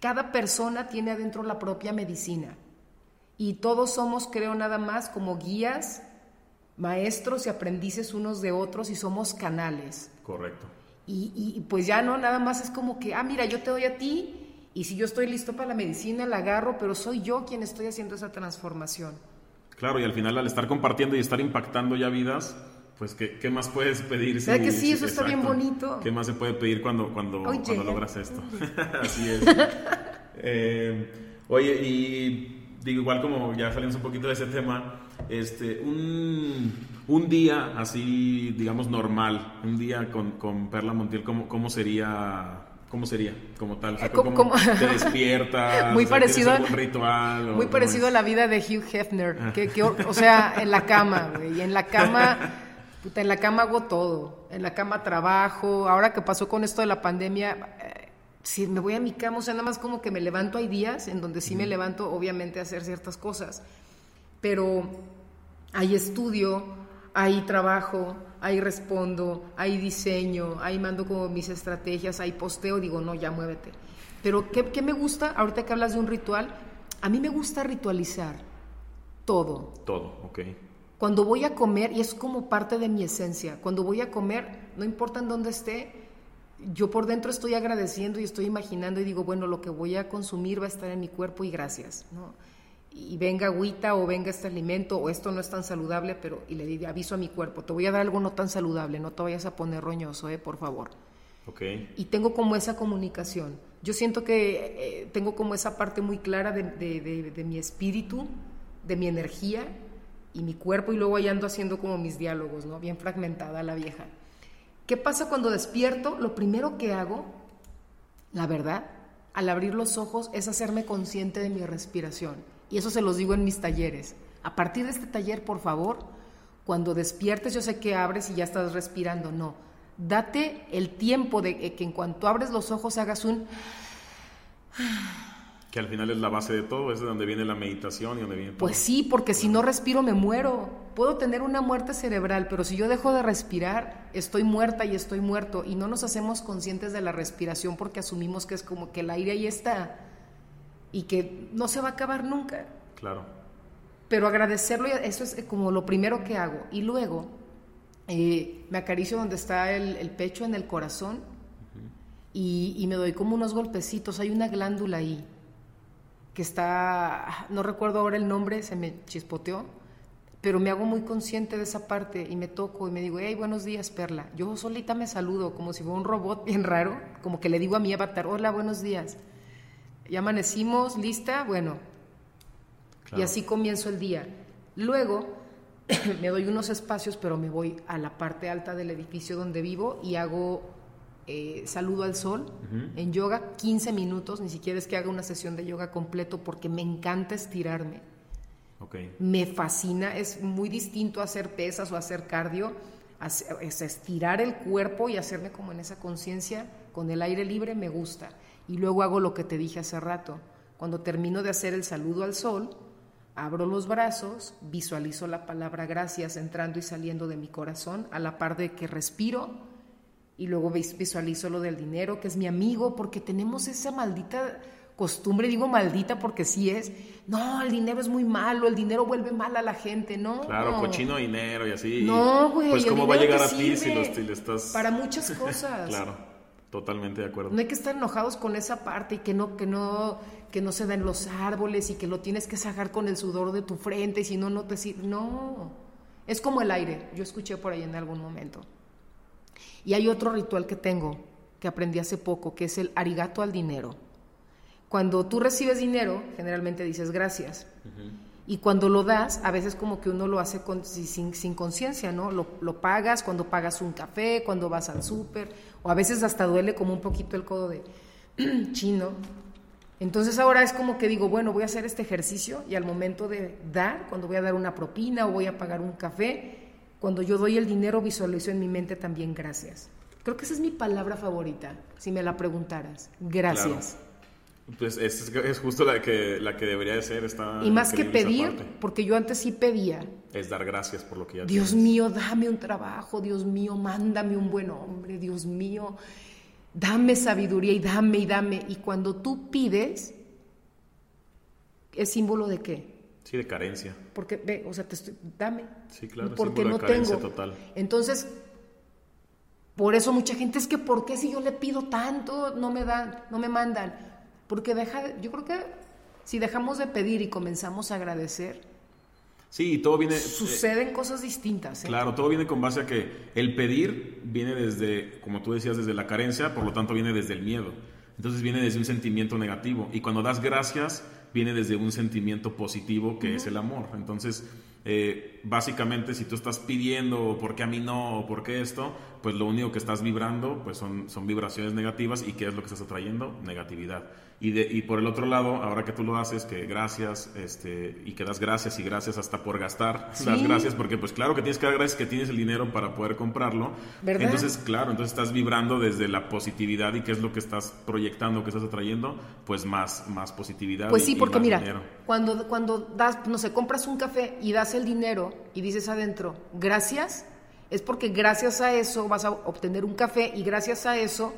Cada persona tiene adentro la propia medicina y todos somos, creo, nada más como guías, maestros y aprendices unos de otros y somos canales. Correcto. Y, pues ya no, nada más es como que, ah, mira, yo te doy a ti y si yo estoy listo para la medicina, la agarro, pero soy yo quien estoy haciendo esa transformación. Claro, y al final al estar compartiendo y estar impactando ya vidas, pues ¿qué, más puedes pedir? ¿Sabes que sí? Eso está bien bonito. ¿Qué más se puede pedir cuando, cuando, cuando logras esto? Así es. Eh, oye, y digo, igual como ya salimos un poquito de ese tema, este, un, un día así, digamos, normal, un día con, con Perla Montiel, ¿cómo, cómo sería ¿Cómo sería como tal? O sea, ¿cómo, te despiertas? Muy parecido, ritual, muy parecido a la vida de Hugh Hefner. Que, que, o sea, en la cama, güey. En la cama, puta, en la cama hago todo. En la cama trabajo. Ahora que pasó con esto de la pandemia, si me voy a mi cama, o sea, nada más como que me levanto, hay días en donde sí me levanto, obviamente, a hacer ciertas cosas, pero hay estudio, hay trabajo, ahí respondo, hay diseño, ahí mando como mis estrategias, hay posteo, digo, no, ya muévete. Pero ¿qué, ¿qué, me gusta? Ahorita que hablas de un ritual, a mí me gusta ritualizar todo. Todo, ok. Cuando voy a comer, y es como parte de mi esencia, cuando voy a comer, no importa en dónde esté, yo por dentro estoy agradeciendo y estoy imaginando y digo, bueno, lo que voy a consumir va a estar en mi cuerpo y gracias, ¿no? Y venga agüita o venga este alimento o esto no es tan saludable, pero y le aviso a mi cuerpo, te voy a dar algo no tan saludable, no te vayas a poner roñoso, ¿eh? Por favor. Okay. Y tengo como esa comunicación. Yo siento que eh, tengo como esa parte muy clara de, de, mi espíritu, de mi energía y mi cuerpo y luego ahí ando haciendo como mis diálogos, ¿no? Bien fragmentada la vieja. ¿Qué pasa cuando despierto? Lo primero que hago, la verdad, al abrir los ojos es hacerme consciente de mi respiración. Y eso se los digo en mis talleres. A partir de este taller, por favor, cuando despiertes, yo sé que abres y ya estás respirando. No, date el tiempo de que en cuanto abres los ojos hagas un que al final es la base de todo, es de donde viene la meditación y donde viene todo. Pues sí, porque si no respiro me muero. Puedo tener una muerte cerebral, pero si yo dejo de respirar, estoy muerta y estoy muerto. Y no nos hacemos conscientes de la respiración porque asumimos que es como que el aire ahí está y que no se va a acabar nunca. Claro. Pero agradecerlo, eso es como lo primero que hago. Y luego eh, me acaricio donde está el, pecho, en el corazón, y, y me doy como unos golpecitos. Hay una glándula ahí que está, no recuerdo ahora el nombre, se me chispoteó, pero me hago muy consciente de esa parte y me toco y me digo, hey, buenos días, Perla. Yo solita me saludo como si fuera un robot bien raro, como que le digo a mi avatar, hola, buenos días. Ya amanecimos, lista, bueno. Y así comienzo el día. Luego me doy unos espacios, pero me voy a la parte alta del edificio donde vivo y hago eh, saludo al sol en yoga, 15 minutos, ni siquiera es que haga una sesión de yoga completo porque me encanta estirarme. Okay. Me fascina, es muy distinto hacer pesas o hacer cardio, es estirar el cuerpo y hacerme como en esa conciencia con el aire libre me gusta. Y luego hago lo que te dije hace rato. Cuando termino de hacer el saludo al sol, abro los brazos, visualizo la palabra gracias entrando y saliendo de mi corazón a la par de que respiro y luego visualizo lo del dinero, que es mi amigo, porque tenemos esa maldita costumbre, digo maldita porque sí es, no, el dinero es muy malo, el dinero vuelve mal a la gente, ¿no? Claro, cochino dinero y así. No, güey. Pues cómo va a llegar a ti si, lo, le estás... Para muchas cosas. claro, totalmente de acuerdo. No hay que estar enojados con esa parte y que no, que no, que no se den los árboles y que lo tienes que sacar con el sudor de tu frente y si no, no te sirve. No, es como el aire, yo escuché por ahí en algún momento. Y hay otro ritual que tengo, que aprendí hace poco, que es el arigato al dinero. Cuando tú recibes dinero, generalmente dices gracias. Y cuando lo das, a veces como que uno lo hace sin, sin conciencia, ¿no? Lo, lo, pagas cuando pagas un café, cuando vas al súper, o a veces hasta duele como un poquito el codo de chino. Entonces ahora es como que digo, bueno, voy a hacer este ejercicio y al momento de dar, cuando voy a dar una propina o voy a pagar un café, cuando yo doy el dinero visualizo en mi mente también gracias. Creo que esa es mi palabra favorita, si me la preguntaras. Gracias. Pues es, es, justo la que, la que debería de ser. Está y más que pedir, porque yo antes sí pedía. Es dar gracias por lo que ya Dios mío, dame un trabajo, Dios mío, mándame un buen hombre, Dios mío, dame sabiduría y dame y dame. Y cuando tú pides, ¿es símbolo de qué? Sí, de carencia. Porque, ve, o sea, te estoy, dame. Sí, claro. Porque no tengo. Total. Entonces, por eso mucha gente es que, ¿por qué si yo le pido tanto no me dan, no me mandan? Porque deja, yo creo que si dejamos de pedir y comenzamos a agradecer, Sí, todo viene... Eh, Suceden cosas distintas. ¿eh? Claro, todo viene con base a que el pedir viene desde, como tú decías, desde la carencia, por lo tanto viene desde el miedo. Entonces viene desde un sentimiento negativo. Y cuando das gracias, viene desde un sentimiento positivo que es el amor. Entonces, eh, básicamente, si tú estás pidiendo por qué a mí no por qué esto, pues lo único que estás vibrando pues son, son vibraciones negativas y ¿qué es lo que estás atrayendo? Negatividad. Y, de, y por el otro lado, ahora que tú lo haces, que gracias, este, y que das gracias y gracias hasta por gastar, das gracias porque pues claro que tienes que dar gracias que tienes el dinero para poder comprarlo. ¿verdad? Entonces, claro, entonces estás vibrando desde la positividad y qué es lo que estás proyectando, que estás atrayendo, pues más, más positividad. Pues sí, porque mira, cuando, cuando das, no sé, compras un café y das el dinero y dices adentro, gracias, es porque gracias a eso vas a obtener un café y gracias a eso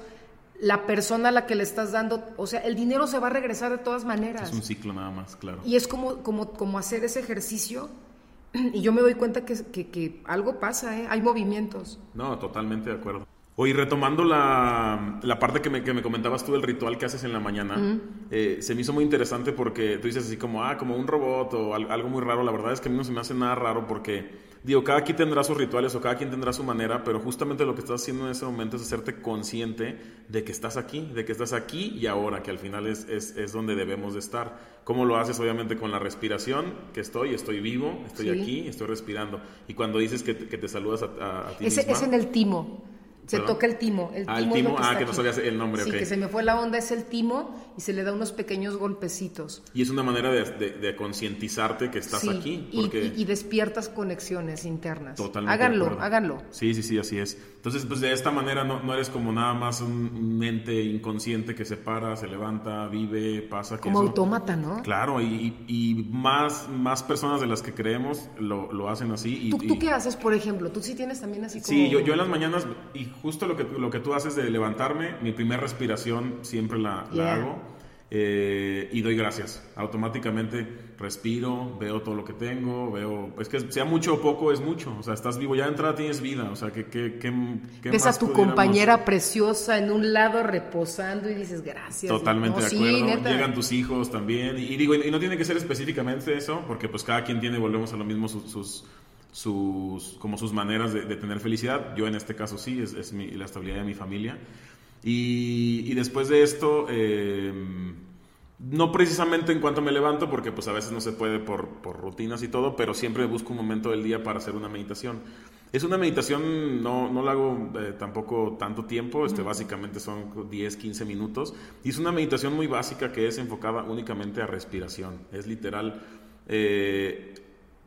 la persona a la que le estás dando, o sea, el dinero se va a regresar de todas maneras. Es un ciclo nada más, claro. Y es como, como, como hacer ese ejercicio y yo me doy cuenta que, que, algo pasa, ¿eh? hay movimientos. No, totalmente de acuerdo. Oye, retomando la, la parte que me, que me, comentabas tú del ritual que haces en la mañana, eh, se me hizo muy interesante porque tú dices así como, ah, como un robot o algo muy raro. La verdad es que a mí no se me hace nada raro porque digo, cada quien tendrá sus rituales o cada quien tendrá su manera, pero justamente lo que estás haciendo en ese momento es hacerte consciente de que estás aquí, de que estás aquí y ahora, que al final es, es, es donde debemos de estar. ¿Cómo lo haces? Obviamente con la respiración, que estoy, estoy vivo, estoy aquí, estoy respirando. Y cuando dices que, que te saludas a, a, ti Ese, Es en el timo. Se toca el timo. El ah, el timo. ah, que no sabías el nombre. Sí, que se me fue la onda, es el timo y se le da unos pequeños golpecitos. Y es una manera de, de, concientizarte que estás aquí. Porque... Y, despiertas conexiones internas. Totalmente. Háganlo, háganlo. Sí, sí, sí, así es. Entonces, pues de esta manera no, no eres como nada más un mente inconsciente que se para, se levanta, vive, pasa. como autómata, ¿no? Claro, y, y, más, más personas de las que creemos lo, lo hacen así. Y, ¿Tú, ¿Tú, qué haces, por ejemplo? ¿Tú sí tienes también así como...? Sí, yo, yo en las mañanas, y justo lo que, lo que tú haces de levantarme, mi primera respiración siempre la, la hago eh, y doy gracias. Automáticamente respiro, veo todo lo que tengo, veo, es que sea mucho o poco es mucho, o sea, estás vivo, ya de entrada tienes vida, o sea, que, que, que, Ves a tu compañera preciosa en un lado reposando y dices gracias. Totalmente de acuerdo, llegan tus hijos también, y, digo, y no tiene que ser específicamente eso, porque pues cada quien tiene, volvemos a lo mismo, sus, sus como sus maneras de, tener felicidad. Yo en este caso sí, es, es la estabilidad de mi familia. Y, después de esto, eh, no precisamente en cuanto me levanto, porque pues a veces no se puede por, por, rutinas y todo, pero siempre busco un momento del día para hacer una meditación. Es una meditación, no, no la hago eh, tampoco tanto tiempo, este, básicamente son 10, 15 minutos, y es una meditación muy básica que es enfocada únicamente a respiración. Es literal eh,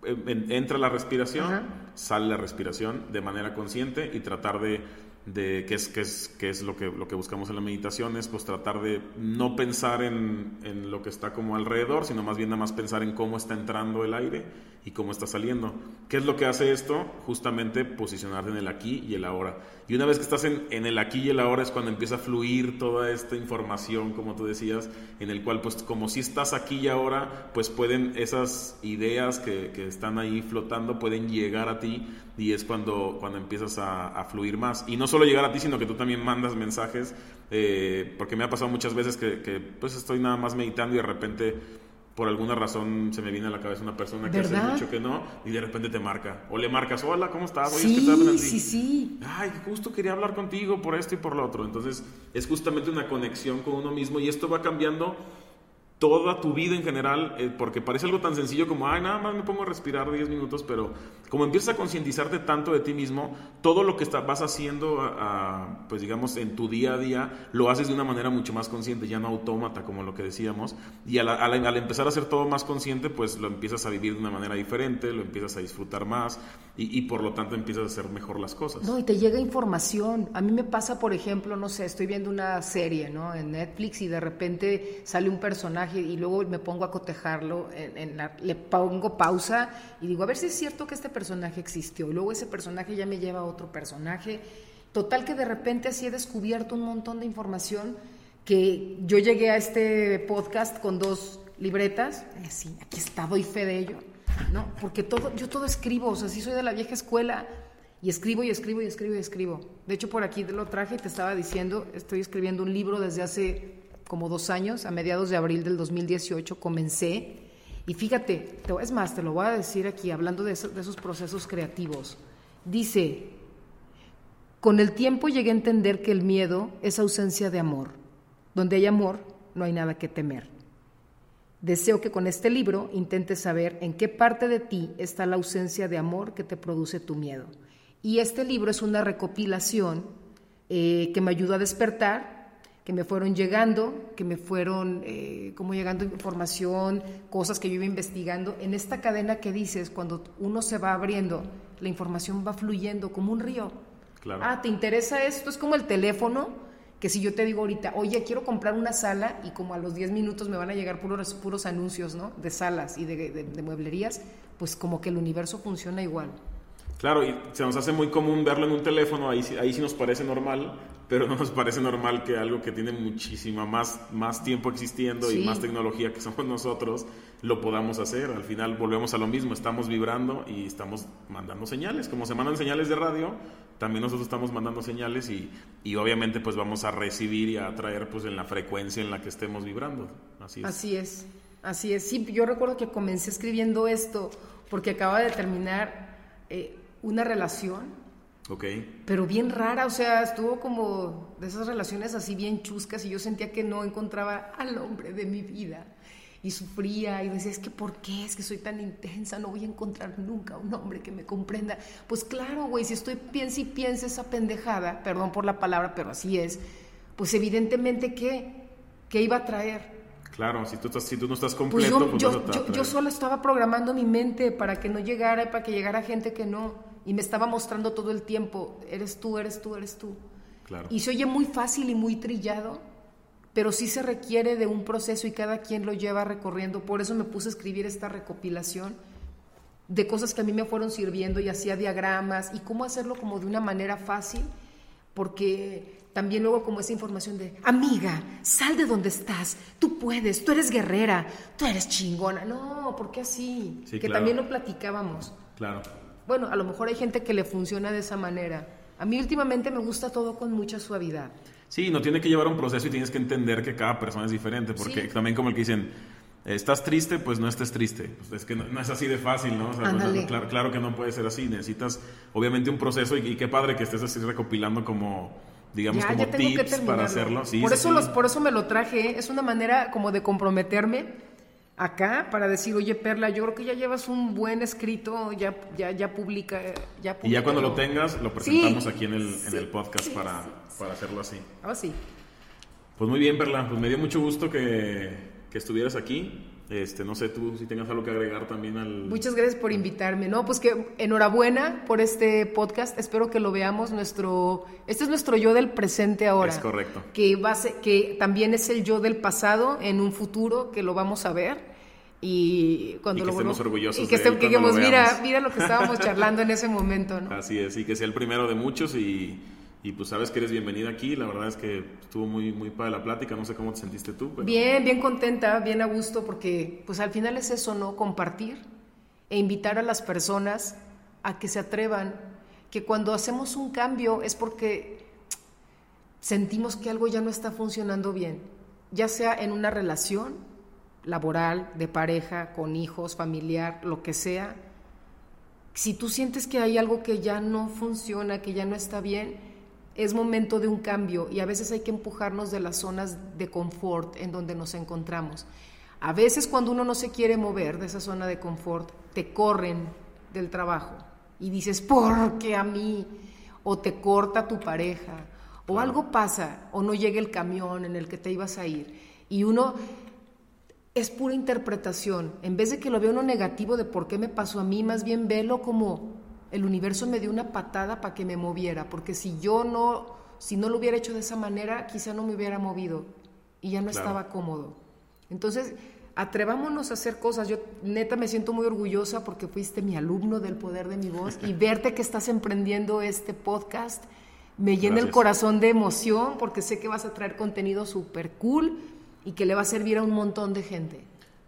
entra la respiración, sale la respiración de manera consciente y tratar de de qué es, qué es, qué es lo, que, lo que buscamos en la meditación, es pues tratar de no pensar en, en, lo que está como alrededor, sino más bien nada más pensar en cómo está entrando el aire y cómo está saliendo. ¿Qué es lo que hace esto? Justamente posicionarte en el aquí y el ahora. Y una vez que estás en, en el aquí y el ahora es cuando empieza a fluir toda esta información, como tú decías, en el cual pues como si estás aquí y ahora, pues pueden esas ideas que, que están ahí flotando, pueden llegar a ti y es cuando, cuando empiezas a, a fluir más. Y no solo llegar a ti, sino que tú también mandas mensajes, eh, porque me ha pasado muchas veces que, que, pues estoy nada más meditando y de repente por alguna razón se me viene a la cabeza una persona que hace mucho que no y de repente te marca. O le marcas, hola, ¿cómo estás? Oye, sí, sí, sí. Ay, justo quería hablar contigo por esto y por lo otro. Entonces es justamente una conexión con uno mismo y esto va cambiando toda tu vida en general, eh, porque parece algo tan sencillo como, ay, nada más me pongo a respirar 10 minutos, pero como empiezas a concientizarte tanto de ti mismo, todo lo que está, vas haciendo, pues digamos, en tu día a día, lo haces de una manera mucho más consciente, ya no autómata, como lo que decíamos, y al empezar a hacer todo más consciente, pues lo empiezas a vivir de una manera diferente, lo empiezas a disfrutar más, y, y por lo tanto empiezas a hacer mejor las cosas. No, y te llega información. A mí me pasa, por ejemplo, no sé, estoy viendo una serie, ¿no? En Netflix y de repente sale un personaje y luego me pongo a cotejarlo, le pongo pausa y digo, a ver si es cierto que este personaje existió. Y luego ese personaje ya me lleva a otro personaje. Total que de repente así he descubierto un montón de información que yo llegué a este podcast con dos libretas. Sí, aquí está, doy fe de ello. ¿no? Porque todo, yo todo escribo, o sea, sí soy de la vieja escuela. Y escribo y escribo y escribo y escribo. De hecho, por aquí lo traje y te estaba diciendo, estoy escribiendo un libro desde hace como dos años, a mediados de abril del 2018 comencé. Y fíjate, es más, te lo voy a decir aquí, hablando de, de esos procesos creativos. Dice, con el tiempo llegué a entender que el miedo es ausencia de amor. Donde hay amor, no hay nada que temer. Deseo que con este libro intentes saber en qué parte de ti está la ausencia de amor que te produce tu miedo. Y este libro es una recopilación eh, que me ayuda a despertar, que me fueron llegando, que me fueron eh, como llegando información, cosas que yo iba investigando. En esta cadena que dices, cuando uno se va abriendo, la información va fluyendo como un río. Claro. Ah, ¿te interesa esto? Es como el teléfono, que si yo te digo ahorita, oye, quiero comprar una sala y como a los 10 minutos me van a llegar puros, puros anuncios, ¿no? De salas y de, de, de mueblerías, pues como que el universo funciona igual. Claro, y se nos hace muy común verlo en un teléfono, ahí, ahí sí nos parece normal, pero no nos parece normal que algo que tiene muchísima más, más tiempo existiendo sí. y más tecnología que somos nosotros, lo podamos hacer. Al final volvemos a lo mismo, estamos vibrando y estamos mandando señales. Como se mandan señales de radio, también nosotros estamos mandando señales y, y obviamente pues vamos a recibir y a atraer pues en la frecuencia en la que estemos vibrando. Así es. Así es, así es. Sí, yo recuerdo que comencé escribiendo esto porque acaba de terminar... Eh, una relación. Ok. Pero bien rara, o sea, estuvo como de esas relaciones así bien chuscas y yo sentía que no encontraba al hombre de mi vida. Y sufría y decía, es que ¿por qué? Es que soy tan intensa, no voy a encontrar nunca un hombre que me comprenda. Pues claro, güey, si estoy piensa y piensa esa pendejada, perdón por la palabra, pero así es, pues evidentemente, ¿qué? ¿Qué iba a traer? Claro, si tú, estás, si tú no estás completo, pues, yo, pues yo, yo, yo, solo estaba programando mi mente para que no llegara, para que llegara gente que no y me estaba mostrando todo el tiempo, eres tú, eres tú, eres tú. Claro. Y se oye muy fácil y muy trillado, pero sí se requiere de un proceso y cada quien lo lleva recorriendo. Por eso me puse a escribir esta recopilación de cosas que a mí me fueron sirviendo y hacía diagramas y cómo hacerlo como de una manera fácil, porque también luego como esa información de, amiga, sal de donde estás, tú puedes, tú eres guerrera, tú eres chingona. No, ¿por qué así? Sí, que claro. también lo platicábamos. Claro. Bueno, a lo mejor hay gente que le funciona de esa manera. A mí últimamente me gusta todo con mucha suavidad. Sí, no tiene que llevar un proceso y tienes que entender que cada persona es diferente, porque sí. también como el que dicen, estás triste, pues no estés triste. Pues es que no, no, es así de fácil, ¿no? O sea, no, claro, claro, que no puede ser así. Necesitas, obviamente, un proceso y, y, qué padre que estés así recopilando como, digamos, ya, como ya tips para hacerlo. Sí, por, eso sí. Los, por eso me lo traje. ¿eh? Es una manera como de comprometerme acá para decir, oye Perla, yo creo que ya llevas un buen escrito, ya, ya, ya publica, ya publica Y ya cuando lo tengas, lo presentamos sí, aquí en el, en el podcast sí, para, para hacerlo así. Ah, sí. Pues muy bien, Perla, pues me dio mucho gusto que, que estuvieras aquí. Este, no sé tú si tengas algo que agregar también al... Muchas gracias por invitarme. No, pues que enhorabuena por este podcast. Espero que lo veamos. Nuestro, este es nuestro yo del presente ahora. Es correcto. Que, va que también es el yo del pasado en un futuro que lo vamos a ver. Y cuando y que lo estemos orgullosos y que, de él que cuando lo mira, mira lo que estábamos charlando en ese momento, ¿no? Así es, y que sea el primero de muchos y, y pues sabes que eres bienvenida aquí. La verdad es que estuvo muy, muy padre la plática. No sé cómo te sentiste tú. pero- Bien, bien contenta, bien a gusto, porque pues al final es eso, ¿no? Compartir e invitar a las personas a que se atrevan, que cuando hacemos un cambio es porque sentimos que algo ya no está funcionando bien, ya sea en una relación laboral, de pareja, con hijos, familiar, lo que sea. Si tú sientes que hay algo que ya no funciona, que ya no está bien, es momento de un cambio y a veces hay que empujarnos de las zonas de confort en donde nos encontramos. A veces cuando uno no se quiere mover de esa zona de confort, te corren del trabajo y dices, ¿por qué a mí? O te corta tu pareja, o algo pasa, o no llega el camión en el que te ibas a ir. Y uno es pura interpretación. En vez de que lo vea uno negativo de por qué me pasó a mí, más bien velo como el universo me dio una patada para que me moviera, porque si yo no, si no lo hubiera hecho de esa manera, quizá no me hubiera movido y ya no Claro. estaba cómodo. Entonces, atrevámonos a hacer cosas. Yo neta me siento muy orgullosa porque fuiste mi alumno del poder de mi voz y verte que estás emprendiendo este podcast me llena el corazón de emoción porque sé que vas a traer contenido súper cool y que le va a servir a un montón de gente.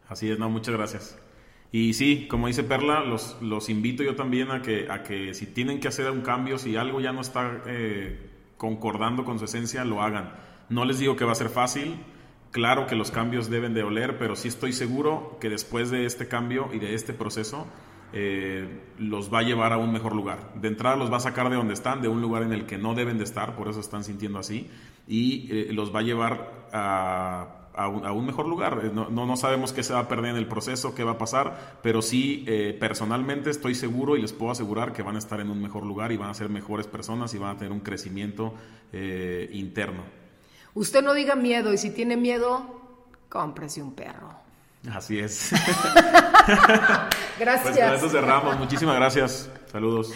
Así es, no, muchas gracias. Y sí, como dice Perla, los, los invito yo también a que, a que si tienen que hacer un cambio, si algo ya no está eh, concordando con su esencia, lo hagan. No les digo que va a ser fácil, claro que los cambios deben de oler, pero sí estoy seguro que después de este cambio y de este proceso, eh, los va a llevar a un mejor lugar. De entrada los va a sacar de donde están, de un lugar en el que no deben de estar, por eso están sintiendo así, y eh, los va a llevar a, a un, a un mejor lugar. Eh, No, no, no sabemos qué se va a perder en el proceso, qué va a pasar, pero sí eh, personalmente estoy seguro y les puedo asegurar que van a estar en un mejor lugar y van a ser mejores personas y van a tener un crecimiento eh, interno. Usted no diga miedo y si tiene miedo, cómprese un perro. Así es. Gracias. Pues con eso cerramos. Muchísimas gracias. Saludos.